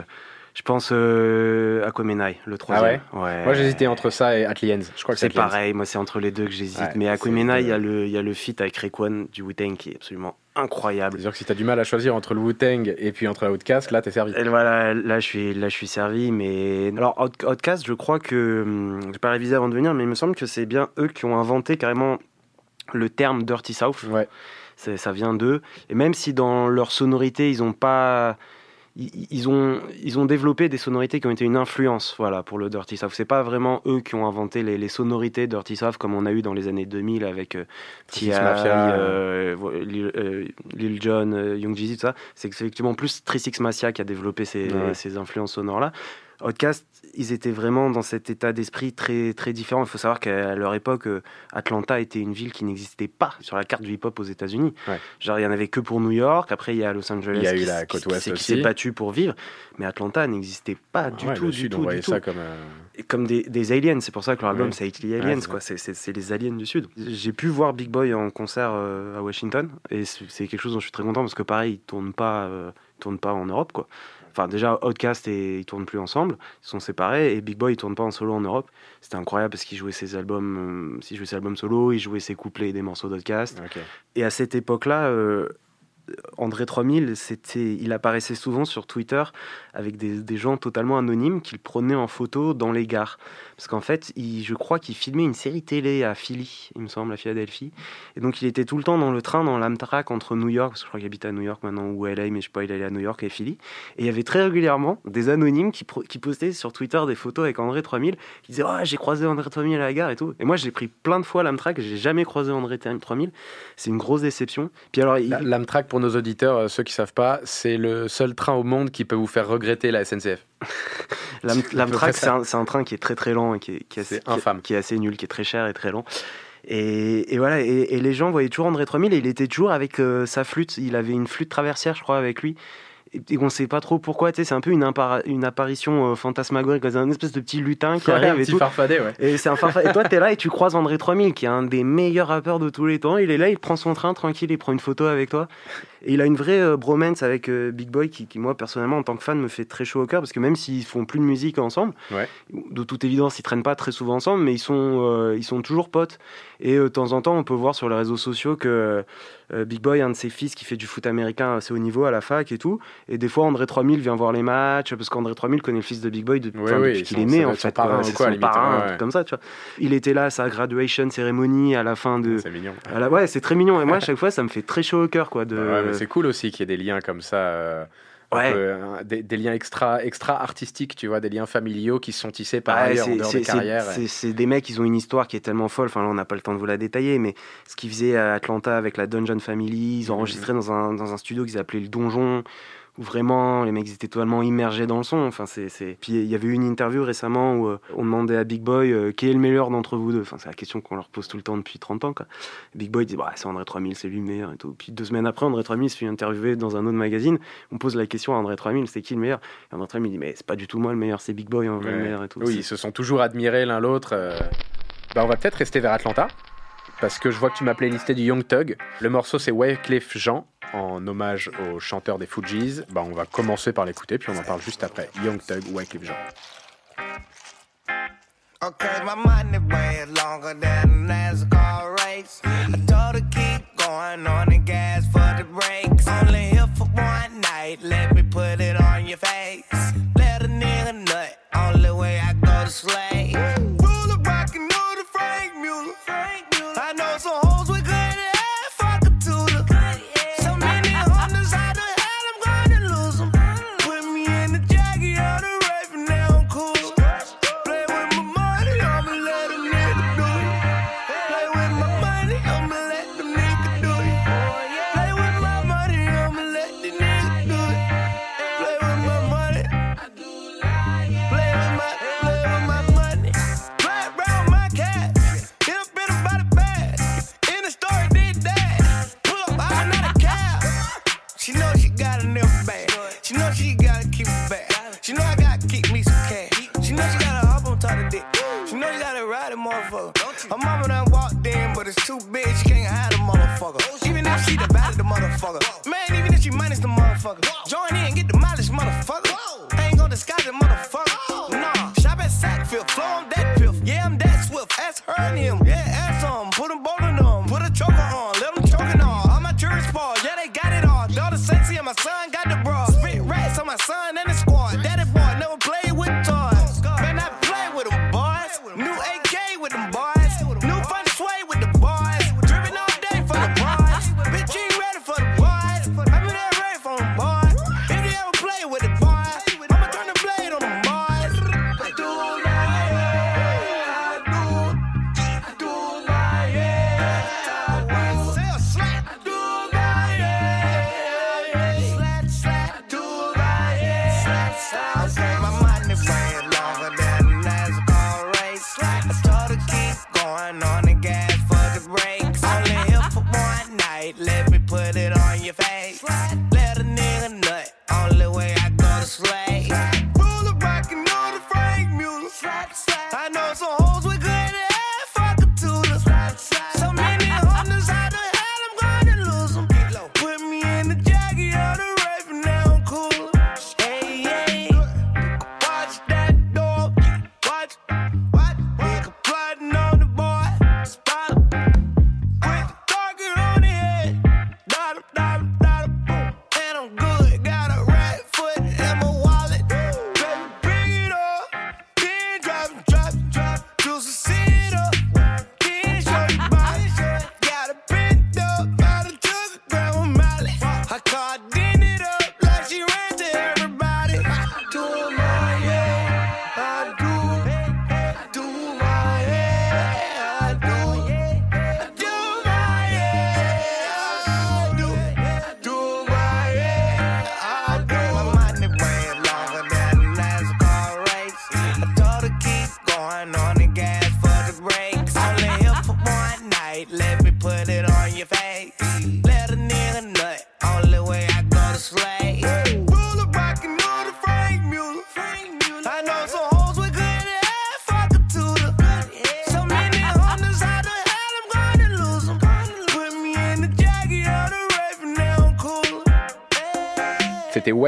je pense euh, Aquamenai, le Ah troisième. ouais, Moi j'hésitais entre ça et Atliens. Je crois que C'est pareil, moi c'est entre les deux que j'hésite. Ouais, mais Aquamenai, il y, a le- il y a le feat avec Rayquan du Wu-Tang qui est absolument incroyable. C'est-à-dire que si t'as du mal à choisir entre le Wu-Tang et puis entre Outcast, là t'es servi. Et voilà, là je suis, là je suis servi, mais alors Out- Outcast, je crois que j'ai pas révisé avant de venir, mais il me semble que c'est bien eux qui ont inventé carrément le terme Dirty South. Ouais. C'est- Ça vient d'eux. Et même si dans leur sonorité ils ont pas, ils, ont, ils ont développé des sonorités qui ont été une influence, voilà, pour le Dirty South. C'est pas vraiment eux qui ont inventé les, les sonorités Dirty South comme on a eu dans les années 2000 avec euh, Six euh, vo- Lil, euh, Lil Jon, euh, Young Jeezy, tout ça. C'est effectivement plus 36 Mafia qui a développé ces, Ouais. ces influences sonores-là. Outcast, ils étaient vraiment dans cet état d'esprit très, très différent. Il faut savoir qu'à leur époque, euh, Atlanta était une ville qui n'existait pas sur la carte du hip-hop aux États-Unis. Ouais. Genre, il y en avait que pour New York. Après, il y a Los Angeles Il y a qui, eu la côte qui qui s'est battu pour vivre. Mais Atlanta n'existait pas du Ouais, tout, du Sud, on tout, voyait du ça tout. comme. euh, comme des, des aliens, c'est pour ça que leur album c'est Ouais, Aliens, c'est quoi. C'est, les aliens du Sud. J'ai pu voir Big Boy en concert euh, à Washington et c'est, quelque chose dont je suis très content parce que pareil, ils tournent pas, euh, tournent pas en Europe, quoi. Enfin, déjà, Outcast et ils tournent plus ensemble, ils sont séparés et Big Boy il tourne pas en solo en Europe. C'était incroyable parce qu'il jouait ses albums, euh, s'il jouait ses albums solo, il jouait ses couplets et des morceaux d'Outcast. Et à cette époque-là, euh, André 3000, c'était, il apparaissait souvent sur Twitter avec des, gens totalement anonymes qu'il prenait en photo dans les gares. Parce qu'en fait, il- je crois qu'il filmait une série télé à Philly, il me semble, à Philadelphie. Et donc, il était tout le temps dans le train, dans l'Amtrak entre New York, parce que je crois qu'il habite à New York maintenant, ou LA, mais je sais pas, il allait à New York et Philly. Et il y avait très régulièrement des anonymes qui, postaient sur Twitter des photos avec André 3000, qui disaient Oh, j'ai croisé André 3000 à la gare et tout. Et moi, j'ai pris plein de fois l'Amtrak, j'ai jamais croisé André 3000. C'est une grosse déception. Puis alors, L'Amtrak, pour nos auditeurs, euh, ceux qui savent pas, c'est le seul train au monde qui peut vous faire regretter la SNCF. <laughs> <laughs> L'Amtrak, c'est un, train qui est très très lent et qui est, qui est assez, C'est qui est- infâme. qui est assez nul, qui est très cher et très lent. Et, et voilà, et, et les gens voyaient toujours André 3000 et il était toujours avec euh, sa flûte. Il avait une flûte traversière, je crois, avec lui. Et, on sait pas trop pourquoi, tu sais, c'est un peu une, apparition euh, fantasmagorique, c'est un espèce de petit lutin qui Ouais, arrive un et petit tout. farfadet, ouais. Et c'est un farfa- Et toi, t'es là et tu croises André 3000, qui est un des meilleurs rappeurs de tous les temps. Il est là, il prend son train tranquille, il prend une photo avec toi. Et il a une vraie euh, bromance avec euh, Big Boy qui, qui, moi, personnellement, en tant que fan, me fait très chaud au cœur parce que même s'ils font plus de musique ensemble, Ouais. de toute évidence, ils traînent pas très souvent ensemble, mais ils sont, euh, ils sont toujours potes. Et euh, de temps en temps, on peut voir sur les réseaux sociaux que euh, Big Boy, un de ses fils qui fait du foot américain assez haut niveau à la fac et tout. Et des fois, André 3000 vient voir les matchs parce qu'André 3000 connaît le fils de Big Boy depuis, Oui, depuis qu'il est né, en fait. parrain quoi. quoi, limite, parrain, ouais, comme ça, tu vois. Il était là à sa graduation ceremony à la fin de. C'est mignon. à la- Ouais, c'est très mignon. Et moi, à chaque fois, ça me fait très chaud au cœur, quoi. De... Ouais, mais c'est cool aussi qu'il y ait des liens comme ça. euh, Ouais. peu, hein, des, des liens extra, extra artistiques, tu vois, des liens familiaux qui se sont tissés par ailleurs en dehors des c'est- carrières. C'est des mecs, ils ont une histoire qui est tellement folle. Enfin, là, on n'a pas le temps de vous la détailler, mais ce qu'ils faisaient à Atlanta avec la Dungeon Family, ils enregistraient dans, un, dans un studio qu'ils appelaient le Donjon, où vraiment les mecs étaient totalement immergés dans le son. Enfin, c'est. Puis il y avait eu une interview récemment où euh, on demandait à Big Boy euh, qui est le meilleur d'entre vous deux. Enfin, c'est la question qu'on leur pose tout le temps depuis 30 ans. Quoi. Big Boy dit bah, c'est André 3000, c'est lui le meilleur et tout. Puis deux semaines après, André 3000 se fait interviewer dans un autre magazine. On pose la question à André 3000, c'est qui le meilleur? Et André 3000 dit mais c'est pas du tout moi le meilleur, c'est Big Boy en vrai le meilleur et tout. Oui, ils se sont toujours admirés l'un l'autre. euh. Bah, on va peut-être rester vers Atlanta, parce que je vois que tu m'as playlisté du Young Thug. Le morceau, c'est Wycliffe Jean, en hommage au chanteur des Fujis. Bah, on va commencer par l'écouter, puis on en parle juste après. Young Thug, Wycliffe Jean. motherfucker. Her mama done walked in, but it's too big, she can't hide the motherfucker. Even if she the the motherfucker. Man, even if she minus the motherfucker. Join in, get the mileage, motherfucker. I ain't gonna disguise the motherfucker. Nah, shop at Sackfield, flow on that piff. Yeah, I'm that swift. Ask her and him, yeah, ask him. Put them both in them, put a choker on. I go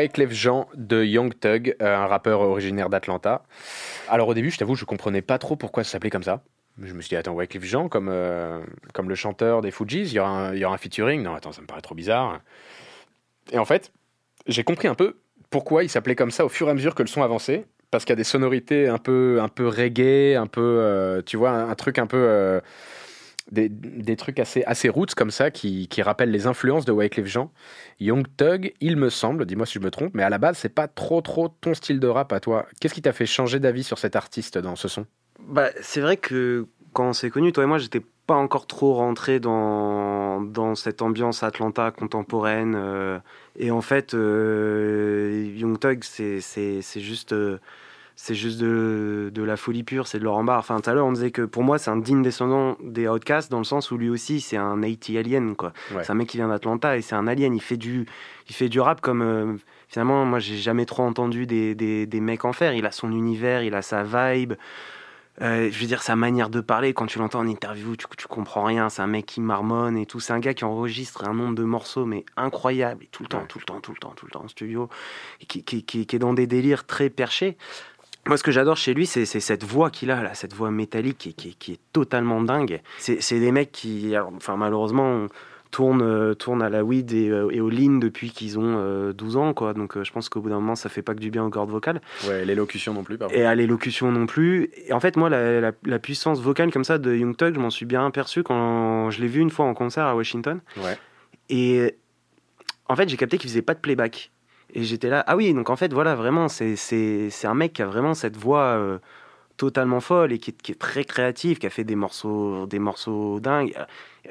Wyclef Jean de Young Thug, euh, un rappeur originaire d'Atlanta. Alors au début, je t'avoue, je comprenais pas trop pourquoi ça s'appelait comme ça. Je me suis dit, attends, Wyclef Jean, comme, euh, comme le chanteur des Fujis, il y, aura un, y un featuring. Non, attends, ça me paraît trop bizarre. Et en fait, j'ai compris un peu pourquoi il s'appelait comme ça au fur et à mesure que le son avançait. Parce qu'il y a des sonorités un peu, un peu reggae, un peu, euh, tu vois, un, truc un peu. Des, des trucs assez, assez roots comme ça qui, qui rappellent les influences de Wyclef Jean. Young Thug, il me semble, dis-moi si je me trompe, mais à la base, c'est pas trop trop ton style de rap à toi. Qu'est-ce qui t'a fait changer d'avis sur cet artiste dans ce son? Bah, c'est vrai que quand on s'est toi et moi, j'étais pas encore trop rentré dans, dans cette ambiance Atlanta contemporaine. euh, et en fait, euh, Young Thug, c'est juste, euh, c'est juste de, de la folie pure, c'est de Laurent Barre. Enfin, tout à l'heure, on disait que pour moi, c'est un digne descendant des Outcasts, dans le sens où lui aussi, c'est un 80 alien. quoi. Ouais. C'est un mec qui vient d'Atlanta et c'est un alien. Il fait du, il fait du rap comme. euh, finalement, moi, j'ai jamais trop entendu des, des, des mecs en faire. Il a son univers, il a sa vibe. Euh, je veux dire, sa manière de parler, quand tu l'entends en interview, tu, tu comprends rien. C'est un mec qui marmonne et tout. C'est un gars qui enregistre un nombre de morceaux, mais incroyable. Et tout le temps, tout le temps, tout le temps, tout le temps en studio. Et qui, qui, qui, qui est dans des délires très perchés. Moi, ce que j'adore chez lui, c'est cette voix qu'il a, là, cette voix métallique qui, est- qui, est- qui est totalement dingue. C'est des mecs qui, alors, enfin, malheureusement, tournent, euh, tournent à la weed et, euh, et au lean depuis qu'ils ont euh, 12 ans, quoi. Donc, euh, je pense qu'au bout d'un moment, ça fait pas que du bien aux cordes vocales. Ouais, l'élocution non plus, par Et à l'élocution non plus. Et en fait, moi, la, la- la puissance vocale comme ça de Young Thug, je m'en suis bien aperçu quand je l'ai vu une fois en concert à Washington. Ouais. Et en fait, j'ai capté qu'il faisait pas de playback. Et j'étais là, ah oui, donc en fait, voilà, vraiment, c'est un mec qui a vraiment cette voix euh, totalement folle et qui qui est très créatif, qui a fait des morceaux, des morceaux dingues.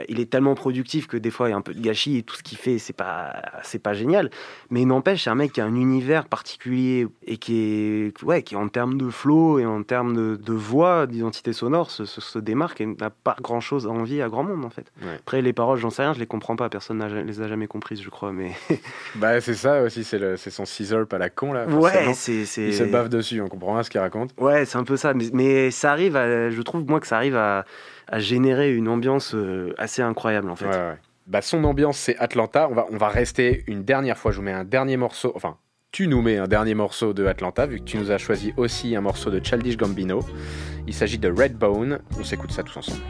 Il est tellement productif que des fois, il y a un peu de gâchis et tout ce qu'il fait, c'est pas, c'est pas génial. Mais n'empêche, c'est un mec qui a un univers particulier et qui est, ouais, qui en termes de flow et en termes de, de voix, d'identité sonore, se, se- se démarque et n'a pas grand chose à envier à grand monde, en fait. Ouais. Après, les paroles, j'en sais rien, je les comprends pas, personne ne les a jamais comprises, je crois, mais. <laughs> Bah, c'est ça aussi, c'est c'est son scissor à la con, là. Ouais, c'est- c'est- Il se bave dessus, on comprend rien ce qu'il raconte. Ouais, c'est un peu ça. Mais, mais ça arrive, à, je trouve, moi, que ça arrive à, à générer une ambiance euh, assez incroyable, en fait. Bah, son ambiance, c'est Atlanta. On va, on va rester une dernière fois. Je vous mets un dernier morceau. Enfin, tu nous mets un dernier morceau de Atlanta, vu que tu nous as choisi aussi un morceau de Childish Gambino. Il s'agit de Redbone. On s'écoute ça tous ensemble.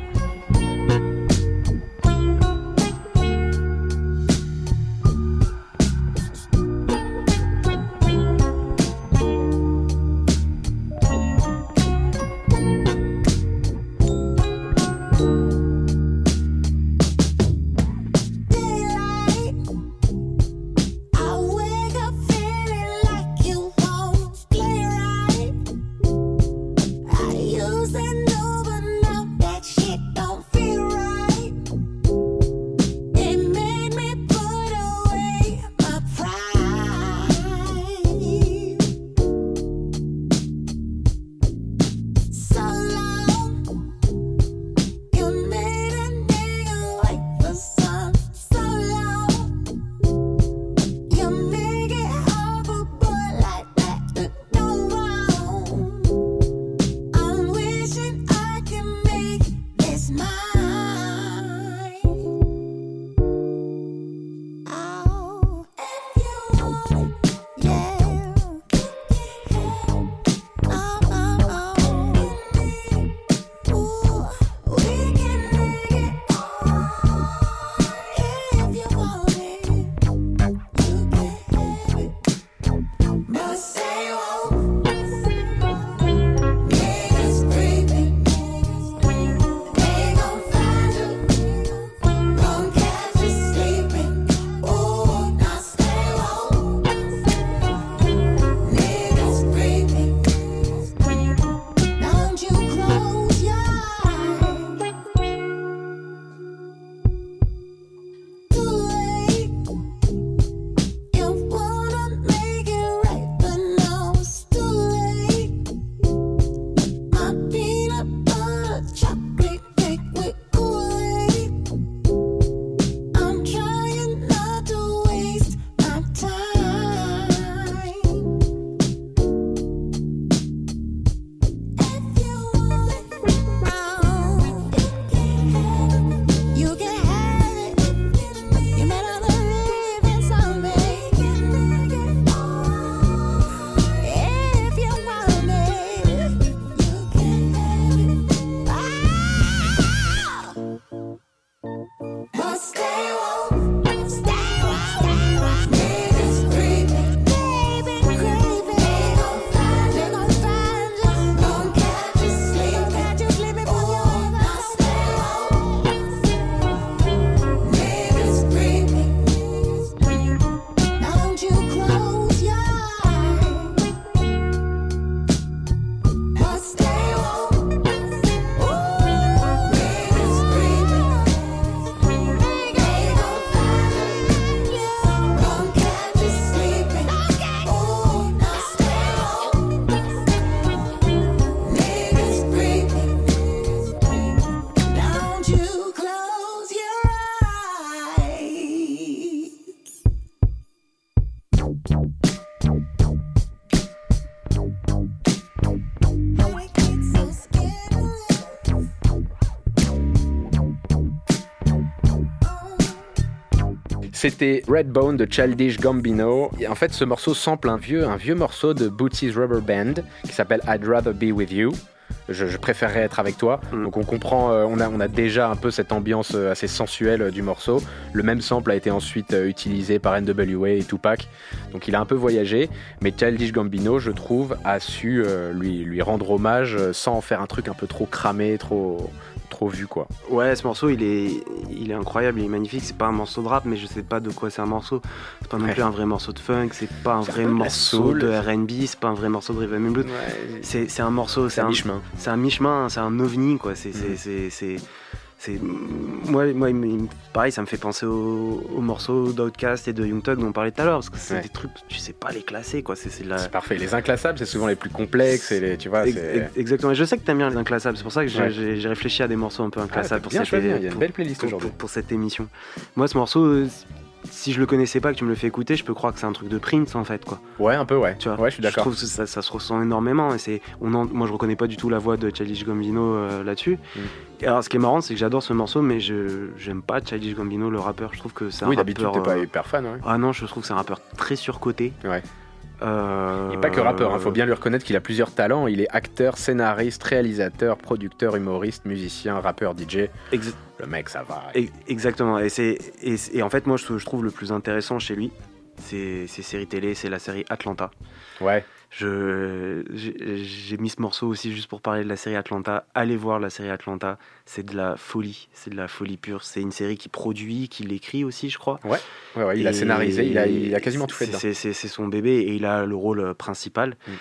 C'était Redbone de Childish Gambino. Et en fait, ce morceau sample un vieux, un vieux morceau de Bootsy's Rubber Band qui s'appelle I'd Rather Be With You. Je, je préférerais être avec toi. Donc on comprend, euh, on, a, on a déjà un peu cette ambiance euh, assez sensuelle euh, du morceau. Le même sample a été ensuite utilisé par NWA et Tupac. Donc il a un peu voyagé. Mais Childish Gambino, je trouve, a su lui, lui rendre hommage sans en faire un truc un peu trop cramé, trop, trop vu quoi. Ouais, ce morceau, il est, il est incroyable, il est magnifique. C'est pas un morceau de rap, mais je sais pas de quoi c'est un morceau. C'est pas non Ouais. plus un vrai morceau de funk, c'est pas un vrai morceau de R&B, c'est pas un vrai morceau de rhythm and blues. C'est c'est un morceau, c'est un mi-chemin. C'est un mi-chemin, c'est un ovni quoi. C'est c'est- Mhm. C'est moi pareil, ça me fait penser aux, aux morceaux d'Outkast et de Young Thug dont on parlait tout à l'heure parce que c'est Ouais. des trucs tu sais pas les classer quoi. C'est la parfait. Les inclassables, c'est souvent les plus complexes et les, tu vois, Ex- Exactement. Et je sais que t'aimes bien les inclassables. C'est pour ça que j'ai Ouais. j'ai- j'ai réfléchi à des morceaux un peu inclassables t'as pour bien cette choisi, il y a une belle playlist pour- aujourd'hui. pour- pour cette émission. Moi, ce morceau, si je le connaissais pas, que tu me le fais écouter, je peux croire que c'est un truc de Prince en fait, quoi. Ouais, un peu, ouais. Tu vois, Ouais, je suis d'accord. trouve que ça, ça se ressent énormément. Et c'est, on en- moi, je reconnais pas du tout la voix de Childish Gambino euh, là-dessus. Mm. Et alors, ce qui est marrant, c'est que j'adore ce morceau, mais je j'aime pas Childish Gambino, le rappeur. Je trouve que c'est un Oui, d'habitude, rappeur. t'es pas euh, hyper fan, ouais. Ah non, je trouve que c'est un rappeur très surcoté. Ouais. Euh, Et pas que rappeur, il faut bien lui reconnaître qu'il a plusieurs talents. Il est acteur, scénariste, réalisateur, producteur, humoriste, musicien, rappeur, DJ. Ex- Le mec, ça va. Exactement. Et, c'est, et, en fait, moi, je trouve le plus intéressant chez lui, c'est ses séries télé, c'est la série Atlanta. Ouais. Je, j'ai, mis ce morceau aussi juste pour parler de la série Atlanta. Allez voir la série Atlanta. C'est de la folie. C'est de la folie pure. C'est une série qui produit, qui l'écrit aussi, je crois. Ouais, ouais, ouais, il a scénarisé, il a, il a quasiment tout fait c'est- son bébé et il a le rôle euh, principal. Mm.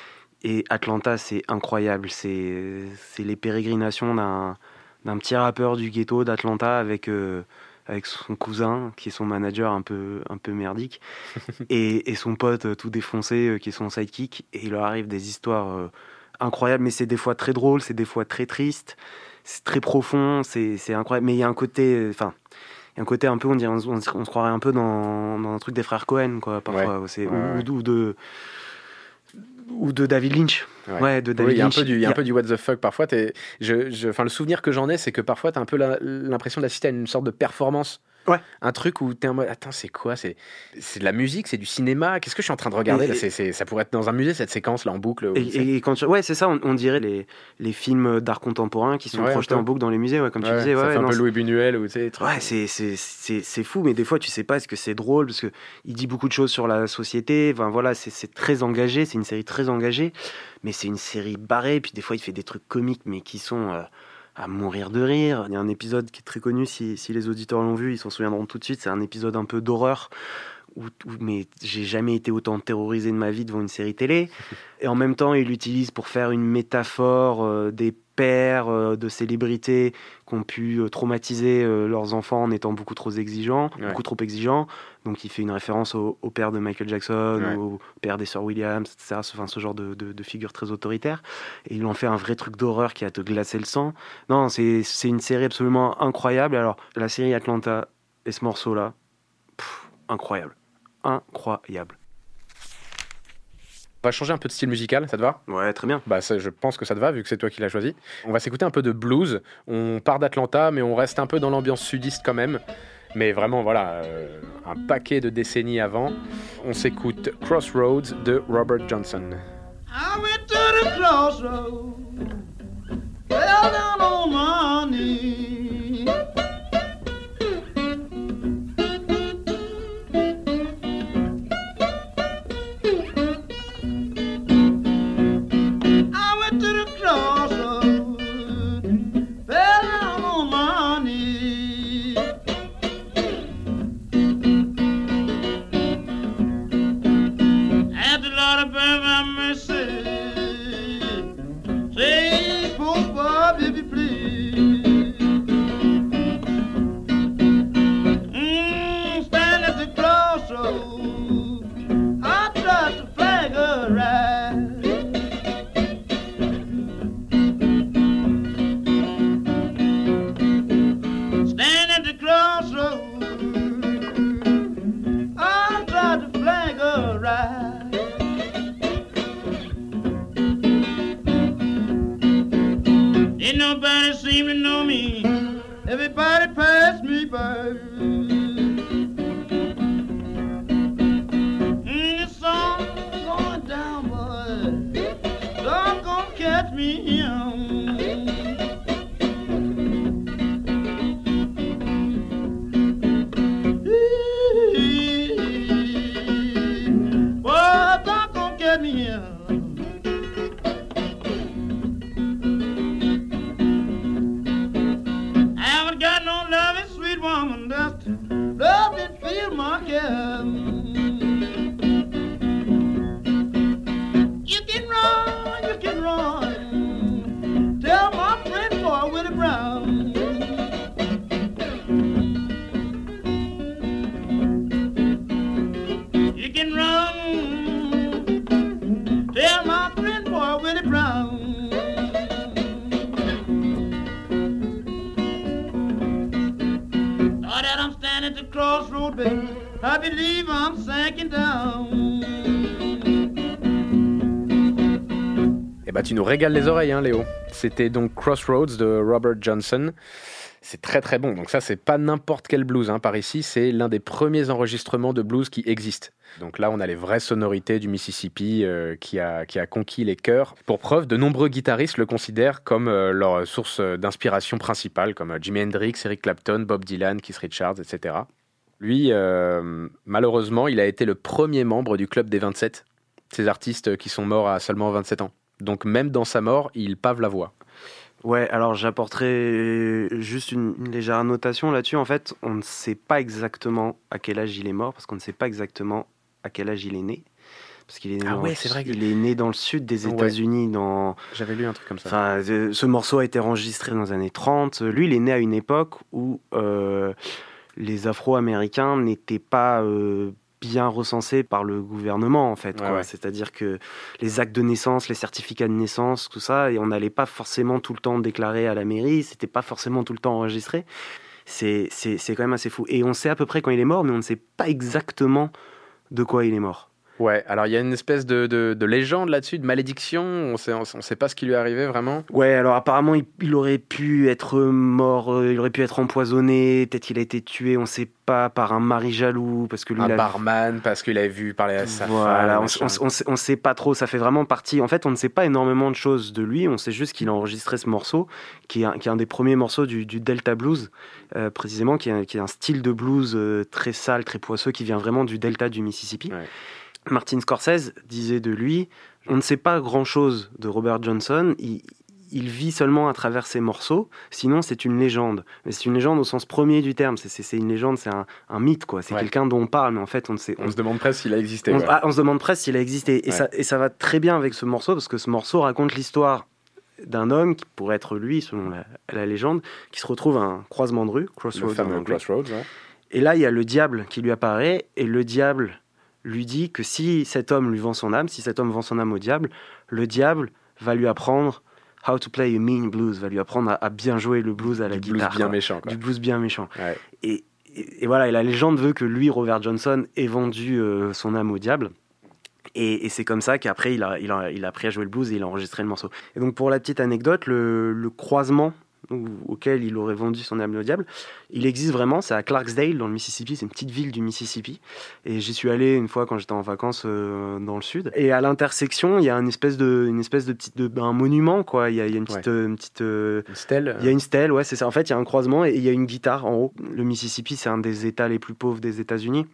Et Atlanta, c'est incroyable. C'est, c'est les pérégrinations d'un, d'un petit rappeur du ghetto d'Atlanta avec, euh, avec son cousin qui est son manager un peu, un peu merdique <laughs> et, et son pote euh, tout défoncé euh, qui est son sidekick. Et il leur arrive des histoires euh, incroyables, mais c'est des fois très drôle, c'est des fois très triste, c'est très profond, c'est, incroyable. Mais il y a un côté. Enfin. Il y a un côté un peu, on, dirait, on, se- on se croirait un peu dans, dans un truc des frères Cohen, quoi, parfois. Ouais. C'est, Ouais, ou, ouais. ou de, ou de David Lynch. Ouais, de David Oui, il y a un Lynch. peu du, il y a un peu du what the fuck parfois. t'es- Je, je, enfin, le souvenir que j'en ai, c'est que parfois, tu as un peu l'impression d'assister à une sorte de performance. Ouais. Un truc où tu es en mode Attends, c'est quoi? C'est de la musique, c'est du cinéma? Qu'est-ce que je suis en train de regarder? Et- là Ça pourrait être dans un musée cette séquence là en boucle. Et, quand tu- ouais, c'est ça, on, on dirait les, les films d'art contemporain qui sont Ouais, projetés en boucle dans les musées, ouais, comme tu disais. ça ouais, fait un non, peu Louis Buñuel ou tu. Ouais, c'est, fou, mais des fois, tu sais pas est-ce que c'est drôle, parce que il dit beaucoup de choses sur la société. Enfin, voilà, c'est, c'est très engagé, c'est une série très engagée, mais c'est une série barrée. Puis des fois, il fait des trucs comiques, mais qui sont euh, à mourir de rire. Il y a un épisode qui est très connu, si, si les auditeurs l'ont vu, ils s'en souviendront tout de suite. C'est un épisode un peu d'horreur. Où, où- mais j'ai jamais été autant terrorisé de ma vie devant une série télé. <laughs> Et en même temps, il l'utilise pour faire une métaphore euh, des pères euh, de célébrités qui ont pu euh, traumatiser euh, leurs enfants en étant beaucoup trop exigeants, Ouais. beaucoup trop exigeants. Donc il fait une référence au, au père de Michael Jackson, Ouais. au père des sœurs Williams, etc. Ce, enfin, ce genre de, de, de figure très autoritaire. Et il en fait un vrai truc d'horreur qui a te glacer le sang. Non, c'est une série absolument incroyable. Alors la série Atlanta et ce morceau-là, incroyable. Incroyable. On va changer un peu de style musical, ça te va? Ouais, très bien. Bah, ça, je pense que ça te va vu que c'est toi qui l'as choisi. On va s'écouter un peu de blues. On part d'Atlanta, mais on reste un peu dans l'ambiance sudiste quand même. Mais vraiment, voilà, euh, un paquet de décennies avant. On s'écoute Crossroads de Robert Johnson. I went to the crossroads, fell down on my knees. Régales les oreilles, hein, Léo. C'était donc Crossroads de Robert Johnson. C'est très très bon. Donc ça, c'est pas n'importe quel blues. Hein. Par ici, c'est l'un des premiers enregistrements de blues qui existent. Donc là, on a les vraies sonorités du Mississippi euh, qui, a, qui a conquis les cœurs. Pour preuve, de nombreux guitaristes le considèrent comme euh, leur source d'inspiration principale, comme euh, Jimi Hendrix, Eric Clapton, Bob Dylan, Keith Richards, etc. Lui, malheureusement, il a été le premier membre du club des 27, ces artistes qui sont morts à seulement 27 ans. Donc même dans sa mort, il pave la voix. Ouais, alors j'apporterai juste une, une légère annotation là-dessus. En fait, on ne sait pas exactement à quel âge il est mort, parce qu'on ne sait pas exactement à quel âge il est né. Parce qu'il est, né Ah dans ouais, le- c'est vrai que- il est né dans le sud des Ouais. États-Unis, dans J'avais lu un truc comme ça. Enfin, euh, ce morceau a été enregistré dans les années 30. Lui, il est né à une époque où euh, les Afro-Américains n'étaient pas euh, bien recensés par le gouvernement, en fait. Ouais, quoi. ouais. C'est-à-dire que les actes de naissance, les certificats de naissance, tout ça, et on n'allait pas forcément tout le temps déclarer à la mairie, c'était pas forcément tout le temps enregistré. C'est quand même assez fou. Et on sait à peu près quand il est mort, mais on ne sait pas exactement de quoi il est mort. Ouais, alors il y a une espèce de, de- de légende là-dessus, de malédiction. On sait, on sait pas ce qui lui est arrivé vraiment. Ouais, alors apparemment, il, il aurait pu être mort, euh, il aurait pu être empoisonné, peut-être qu'il a été tué, on sait pas, par un mari jaloux, parce que lui, Un il a- barman parce qu'il avait vu parler à sa Voilà, femme. on, machin. on- on sait, on sait pas trop, ça fait vraiment partie. En fait, on ne sait pas énormément de choses de lui, on sait juste qu'il a enregistré ce morceau, qui est un, qui est un des premiers morceaux du, du Delta Blues, euh, précisément, qui est, un- qui est un style de blues euh, très sale, très poisseux, qui vient vraiment du Delta du Mississippi. Martin Scorsese disait de lui On ne sait pas grand chose de Robert Johnson, il, il vit seulement à travers ses morceaux, sinon c'est une légende. Mais c'est une légende au sens premier du terme, c'est- une légende, c'est un, un mythe, quoi. C'est Ouais. quelqu'un dont on parle, mais en fait on ne sait. On se demande presque s'il a existé. On, ouais. ah, on se demande presque s'il a existé. Et, Ouais. ça, et ça va très bien avec ce morceau, parce que ce morceau raconte l'histoire d'un homme qui pourrait être lui, selon la, la légende, qui se retrouve à un croisement de rue, crossroads Le fameux. Et là, il y a le diable qui lui apparaît, et le diable lui dit que si cet homme lui vend son âme, si cet homme vend son âme au diable, le diable va lui apprendre how to play a mean blues, va lui apprendre à, à bien jouer le blues à la Du blues guitare. bien quoi. méchant. Quoi. Du blues bien méchant. Ouais. Et, et- et voilà, et la légende veut que lui, Robert Johnson, ait vendu euh, son âme au diable. Et, et c'est comme ça qu'après, il a, il, a, il a appris à jouer le blues et il a enregistré le morceau. Et donc, pour la petite anecdote, le, le croisement auquel il aurait vendu son âme au diable, il existe vraiment, c'est à Clarksdale, dans le Mississippi, c'est une petite ville du Mississippi. Et j'y suis allé une fois quand j'étais en vacances euh, dans le sud. Et à l'intersection, il y a une espèce de, une espèce de petite, de, un monument, quoi. Il y a, il y a une petite, une petite euh, Une stèle. il y a une stèle, ouais, c'est ça. En fait, il y a un croisement et il y a une guitare en haut. Le Mississippi, c'est un des États les plus pauvres des États-Unis.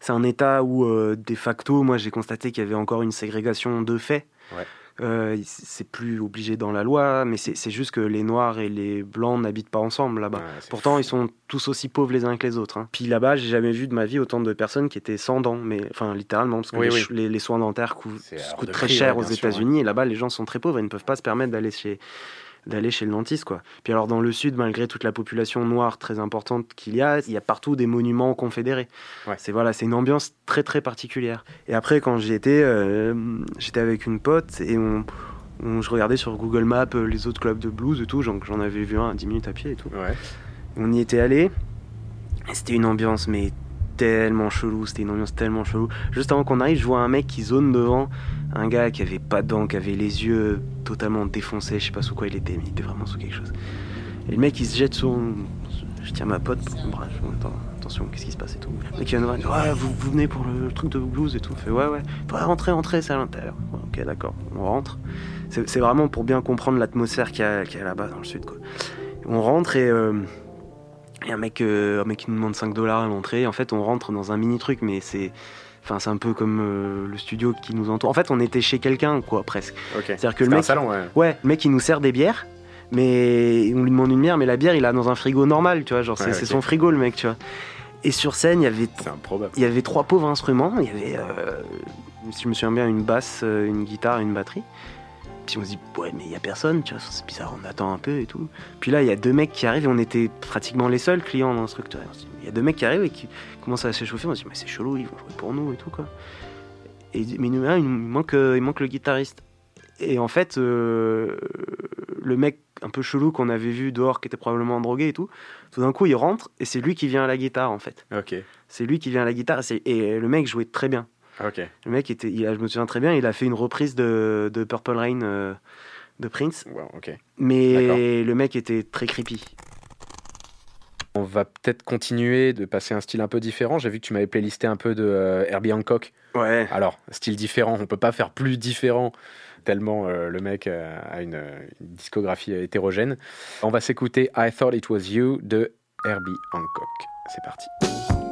C'est un État où, euh, de facto, moi, j'ai constaté qu'il y avait encore une ségrégation de fait. Ouais. Euh, c'est plus obligé dans la loi, mais c'est juste que les Noirs et les Blancs n'habitent pas ensemble là-bas. Ouais, Pourtant, ils sont tous aussi pauvres les uns que les autres. hein. Puis là-bas, j'ai jamais vu de ma vie autant de personnes qui étaient sans dents, mais enfin littéralement, parce que Oui, les, oui. les- les soins dentaires coûtent, coûtent très prix, cher ouais, aux États-Unis. Et là-bas, les gens sont très pauvres et ne peuvent pas se permettre d'aller chez d'aller chez le dentiste quoi. Puis alors dans le sud malgré toute la population noire très importante qu'il y a, il y a partout des monuments confédérés. Ouais. C'est voilà, c'est une ambiance très très particulière. Et après quand j'y étais euh, j'étais avec une pote et on, on- je regardais sur Google Maps euh, les autres clubs de blues et tout, j'en avais vu un à 10 minutes à pied et tout. Ouais. On y était allé. C'était une ambiance mais tellement chelou, c'était une ambiance tellement chelou. Juste avant qu'on arrive, je vois un mec qui zone devant, un gars qui avait pas de dents, qui avait les yeux totalement défoncés, je sais pas sous quoi il était, mais il était vraiment sous quelque chose. Et le mec il se jette sur. Je tiens ma pote pour attention, qu'est-ce qui se passe et tout. Le mec il vient nous voir, il ouais, vous, vous venez pour le, truc de blues et tout. On fait ouais, ouais. Ouais, rentrez, rentrez, c'est à l'intérieur. Ok, d'accord, on rentre. C'est vraiment pour bien comprendre l'atmosphère qu'il y a, qu'il y a là-bas dans le sud, quoi. On rentre et. euh, il y a un mec, euh, un mec qui nous demande 5 dollars à l'entrée. En fait, on rentre dans un mini truc, mais c'est. Enfin, c'est un peu comme euh, le studio qui nous entoure. En fait, on était chez quelqu'un, quoi, presque. C'est-à-dire que le C'était un mec. salon, ouais. Ouais, le mec, il nous sert des bières, mais on lui demande une bière, mais la bière, il a dans un frigo normal, tu vois. Genre, c'est Ouais, son frigo, le mec, tu vois. Et sur scène, il y avait. Il y avait trois pauvres instruments. Il y avait, euh, si je me souviens bien, une basse, une guitare et une batterie. Puis on se dit, ouais, mais il y a personne, tu vois, c'est bizarre, on attend un peu et tout. Puis là, il y a deux mecs qui arrivent et on était pratiquement les seuls clients dans se dit, Il y a deux mecs qui arrivent et qui commencent à s'échauffer. On se dit, mais c'est chelou, ils vont jouer pour nous et tout, quoi. Et mais il, il manque, euh, il manque le guitariste. Et en fait, euh, le mec un peu chelou qu'on avait vu dehors, qui était probablement drogué et tout, tout d'un coup, il rentre et c'est lui qui vient à la guitare, en fait. Ok. C'est lui qui vient à la guitare et le mec jouait très bien. Ok. Le mec était, il a- je me souviens très bien, il a fait une reprise de, de Purple Rain euh, de Prince. Mais le mec était très creepy. On va peut-être continuer de passer un style un peu différent. J'ai vu que tu m'avais playlisté un peu de euh, Herbie Hancock. Ouais. Alors, style différent, on peut pas faire plus différent tellement euh, le mec euh, a une, une discographie hétérogène. On va s'écouter I Thought It Was You de Herbie Hancock. C'est parti.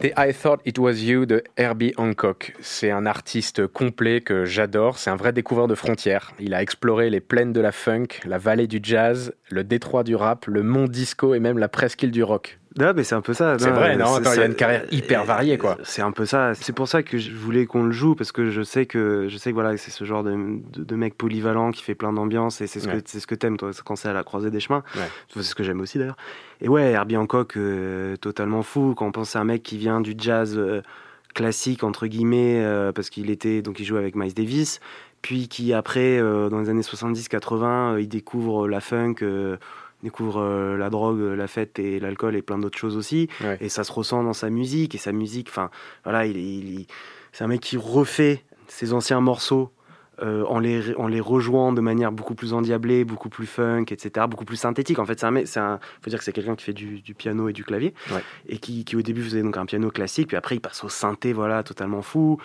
C'était I Thought It Was You de Herbie Hancock. C'est un artiste complet que j'adore. C'est un vrai découvreur de frontières. Il a exploré les plaines de la funk, la vallée du jazz, le détroit du rap, le mont disco et même la presqu'île du rock. Non, mais c'est un peu ça. C'est vrai, non c'est- Attends, il a une carrière hyper variée, quoi. C'est un peu ça. C'est pour ça que je voulais qu'on le joue parce que je sais que je sais que voilà, c'est ce genre de, de, de mec polyvalent qui fait plein d'ambiance et c'est ce Ouais. que ce que t'aimes toi quand c'est à la croisée des chemins. Ouais. C'est ce que j'aime aussi d'ailleurs. Et ouais, Herbie Hancock, euh, totalement fou. Quand on pense à un mec qui vient du jazz euh, classique entre guillemets euh, parce qu'il était donc il jouait avec Miles Davis, puis qui après euh, dans les années 70-80 euh, il découvre la funk. Découvre euh, la drogue, la fête et l'alcool et plein d'autres choses aussi. Ouais. Et ça se ressent dans sa musique. Et sa musique, enfin, voilà, il, il- il- c'est un mec qui refait ses anciens morceaux euh, en, les, en les rejoignant de manière beaucoup plus endiablée, beaucoup plus funk, etc., beaucoup plus synthétique. En fait, c'est un mec, c'est un, faut dire que c'est quelqu'un qui fait du, du piano et du clavier Ouais. et qui, qui au début faisait donc un piano classique, puis après il passe au synthé, voilà, totalement fou.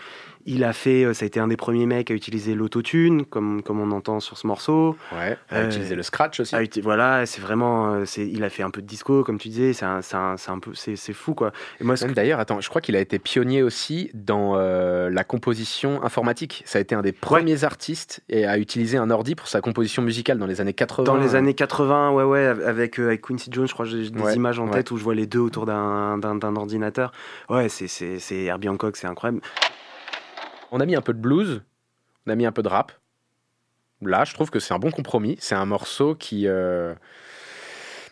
Il a fait, euh, ça a été un des premiers mecs à utiliser l'autotune, comme, comme on entend sur ce morceau. Ouais, à Euh, utiliser le scratch aussi. uti- voilà, c'est vraiment, euh, il a fait un peu de disco, comme tu disais, c'est un, c'est un, c'est un peu, c'est, c'est fou quoi. Et moi, D'ailleurs, attends, je crois qu'il a été pionnier aussi dans euh, la composition informatique. Ça a été un des premiers artistes et à utiliser un ordi pour sa composition musicale dans les années 80. Dans les années 80, ouais, ouais, avec, euh, avec Quincy Jones, je crois que j'ai des Ouais, images en ouais. tête où je vois les deux autour d'un, d'un, d'un ordinateur. Ouais, c'est, c'est, c'est Herbie Hancock, c'est incroyable. On a mis un peu de blues, on a mis un peu de rap. Là, je trouve que c'est un bon compromis. C'est un morceau qui. euh,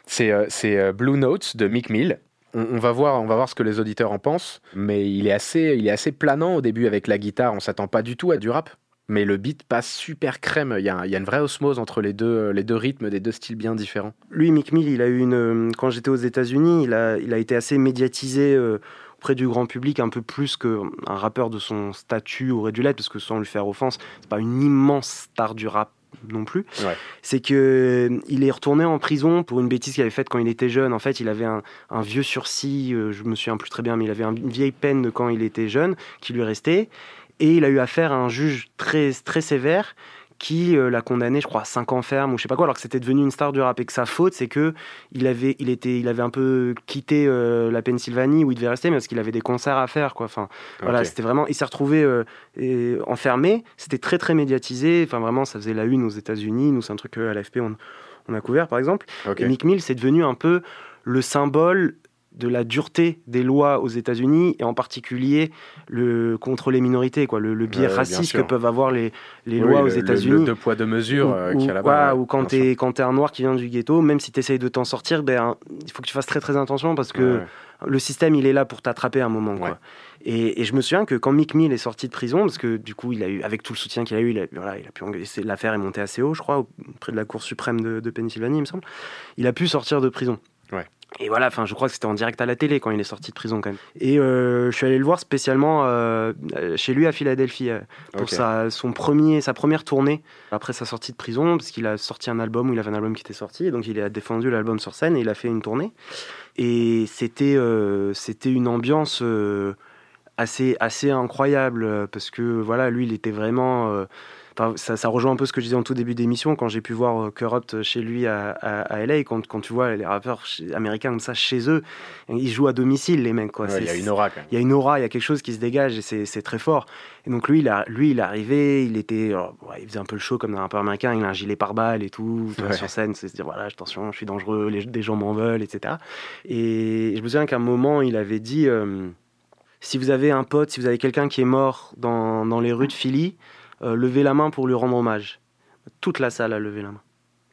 C'est euh, euh, Blue Notes de Mick Mill. On, va voir, on va voir ce que les auditeurs en pensent. Mais il est assez, il est assez planant au début avec la guitare. On s'attend pas du tout à du rap. Mais le beat passe super crème. Il y a, une vraie osmose entre les deux, les deux rythmes des deux styles bien différents. Lui, Mick Mill, il a eu une. Quand j'étais aux États-Unis, il a, il a été assez médiatisé auprès du grand public, un peu plus qu'un rappeur de son statut aurait dû l'être, parce que sans lui faire offense, c'est pas une immense star du rap non plus. Ouais. C'est que il est retourné en prison pour une bêtise qu'il avait faite quand il était jeune. En fait, il avait un, un vieux sursis, euh, je me souviens plus très bien, mais il avait un- une vieille peine de quand il était jeune qui lui restait. Et il a eu affaire à un juge très, très sévère qui euh, l'a condamné, je crois, à 5 ans ferme ou je sais pas quoi, alors que c'était devenu une star du rap. Et que sa faute, c'est que il avait, il était, il avait un peu quitté euh, la Pennsylvanie où il devait rester, mais parce qu'il avait des concerts à faire, quoi. Enfin, voilà, c'était vraiment, il s'est retrouvé euh, et- enfermé. C'était très, très médiatisé. Enfin, vraiment, ça faisait la une aux États-Unis. Nous, c'est un truc à l'AFP, on, on a couvert, par exemple. Ok. Et Mick Mill, c'est devenu un peu le symbole de la dureté des lois aux États-Unis et en particulier le contre les minorités quoi le, le biais raciste que peuvent avoir les, les Oui, lois le- aux États-Unis Le deux poids deux mesures ou, euh, ou- qu'il y a là-bas. ouais, ouais, ou quand t'es quand t'es un noir qui vient du ghetto même si t'essayes de t'en sortir ben il faut que tu fasses très très attention parce que Ouais, le système il est là pour t'attraper à un moment quoi. Et, et je me souviens que quand Mick Mill est sorti de prison parce que du coup il a eu avec tout le soutien qu'il a eu il a, voilà, il a pu l'affaire est montée assez haut je crois auprès de la Cour suprême de, de Pennsylvanie il me semble il a pu sortir de prison Ouais. Et voilà, enfin, je crois que c'était en direct à la télé quand il est sorti de prison quand même. Et euh, je suis allé le voir spécialement euh, euh, chez lui à Philadelphie euh, pour sa, son premier, sa première tournée après sa sortie de prison, parce qu'il a sorti un album où il avait un album qui était sorti, et donc il a défendu l'album sur scène et il a fait une tournée. Et c'était c'était une ambiance assez, assez incroyable parce que voilà, lui, il était vraiment. Euh, enfin, ça, ça rejoint un peu ce que je disais en tout début d'émission quand j'ai pu voir euh, Corrupt chez lui à, à, à LA. Quand, quand tu vois les rappeurs américains comme ça chez eux, ils jouent à domicile, les mecs. Ouais, il y a une aura quand même. il y a une aura, il y a quelque chose qui se dégage et c'est très fort. Et donc lui, il, a, lui, il est arrivé, il était, alors, ouais, il faisait un peu le show comme un rappeur américain, il a un gilet pare-balles et tout, Ouais. sur scène, c'est se dire voilà, attention, je suis dangereux, les, des gens m'en veulent, etc. Et je me souviens qu'à un moment, il avait dit euh, si vous avez un pote, si vous avez quelqu'un qui est mort dans, dans les rues de Philly, euh, levez la main pour lui rendre hommage. Toute la salle a levé la main.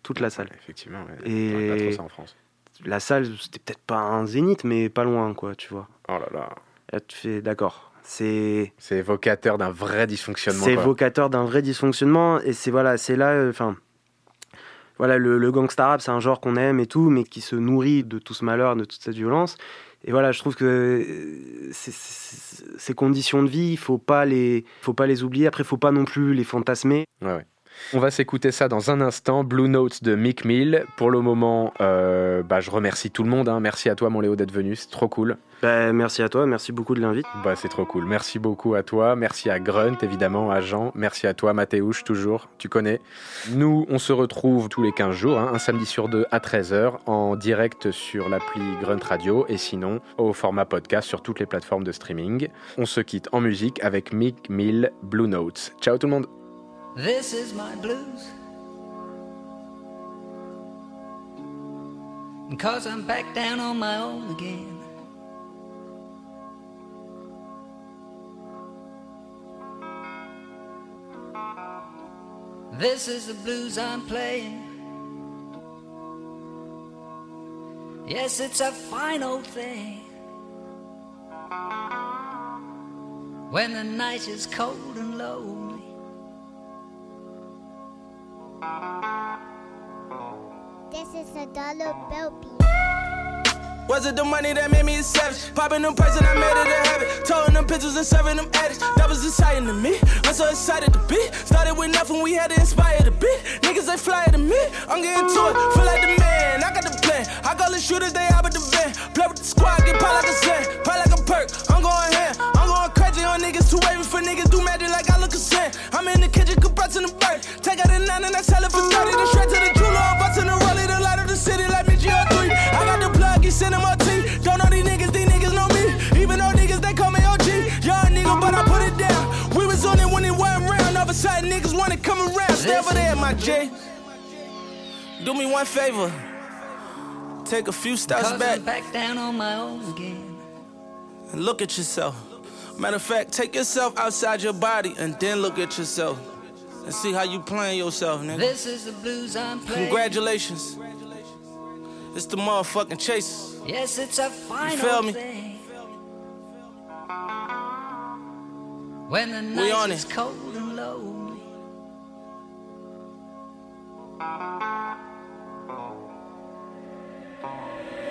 Toute la salle. Effectivement, ouais. Et On a pas trop ça en France. la salle, c'était peut-être pas un zénith, mais pas loin, quoi, tu vois. Oh là là. Là, tu fais d'accord. C'est C'est évocateur d'un vrai dysfonctionnement. c'est évocateur d'un vrai dysfonctionnement et c'est voilà, c'est là, euh, enfin. voilà, le, le gangsta rap, c'est un genre qu'on aime et tout, mais qui se nourrit de tout ce malheur, de toute cette violence. Et voilà, je trouve que euh, ces conditions de vie, il faut pas les, faut pas les oublier. Après, faut pas non plus les fantasmer. On va s'écouter ça dans un instant. Blue Notes de Mick Mill. Pour le moment, euh, bah, je remercie tout le monde. hein. Merci à toi, mon Léo, d'être venu. C'est trop cool. Ben, merci à toi, merci beaucoup de l'invite. Bah, c'est trop cool. Merci beaucoup à toi. Merci à Grunt, évidemment, à Jean. Merci à toi, Mathéouche, toujours. Tu connais. Nous, on se retrouve tous les 15 jours, hein, un samedi sur deux à 13h, en direct sur l'appli Grunt Radio et sinon au format podcast sur toutes les plateformes de streaming. On se quitte en musique avec Mick Mill Blue Notes. Ciao tout le monde. This is my blues. And Cause I'm back down on my own again. This is the blues I'm playing. Yes, it's a fine old thing. When the night is cold and lonely. This is a dollar bill piece. Was it the money that made me a savage? Popping them prices, I made it a habit. Towing them pictures and serving them addicts. That was exciting to me. I'm so excited to be. Started with nothing, we had to inspire the beat. Niggas, they fly to me. I'm getting to it, feel like the man. I got the plan. I call the shooters, they out with the van. Play with the squad, get pop like a sand. Pop like a perk. I'm going ham. I'm going crazy on niggas, too wavy for niggas, do magic. I'm in the kitchen, compressing the bird. Take out a nine and I sell it for 30. The shred to the jeweler, I'm busting the rollie, the light of the city like me GO3. I got the plug, he sending my tea. Don't know these niggas, these niggas know me. Even though niggas, they call me OG. Young nigga, but I put it down. We was on it when it wasn't round. All of a sudden, niggas wanna come around. Stay over there, my J. Do me one favor. Take a few steps back. Back down on my own again. And look at yourself. Matter of fact, take yourself outside your body and then look at yourself. And see how you playing yourself, nigga. This is the blues I'm playing. Congratulations. It's the motherfucking chase. Yes, it's a final feel me? thing. When the We on is it. cold and lonely.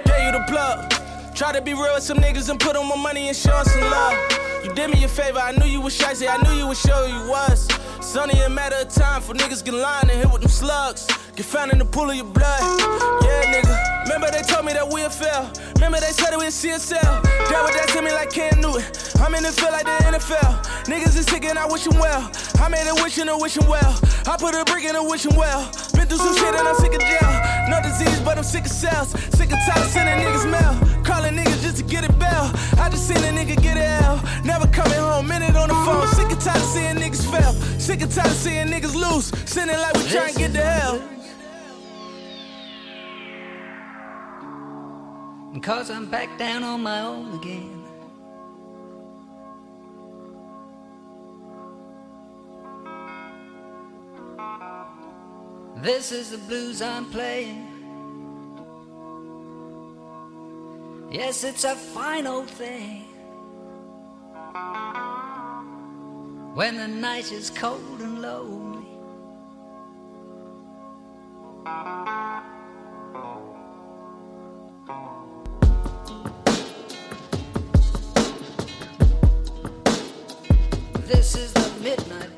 Gave you the plug. Try to be real with some niggas and put on my money and show some love. You did me a favor, I knew you was shicey, I knew you would show you was. It's only a matter of time for niggas get lying and hit with them slugs. Get found in the pool of your blood. Yeah, nigga. Remember they told me that we'd fail. Remember they said it was CSL. That what that to me like Cam Newton. I'm in the field like the NFL. Niggas is sick and I wish them well. I made a wish and a wish 'em well. I put a brick in a wish 'em well. Been through some shit and I'm sick of jail. No disease, but I'm sick of cells. Sick of of sending niggas mail. Calling niggas just to get a bell. I just seen a nigga get a L. Never coming home, minute on the phone. Sick of tired of seeing niggas fail. Sick of tired of seeing niggas lose. Sending like we trying to get to hell. Cause I'm back down on my own again. This is the blues I'm playing. Yes, it's a fine old thing. When the night is cold and lonely. This is the midnight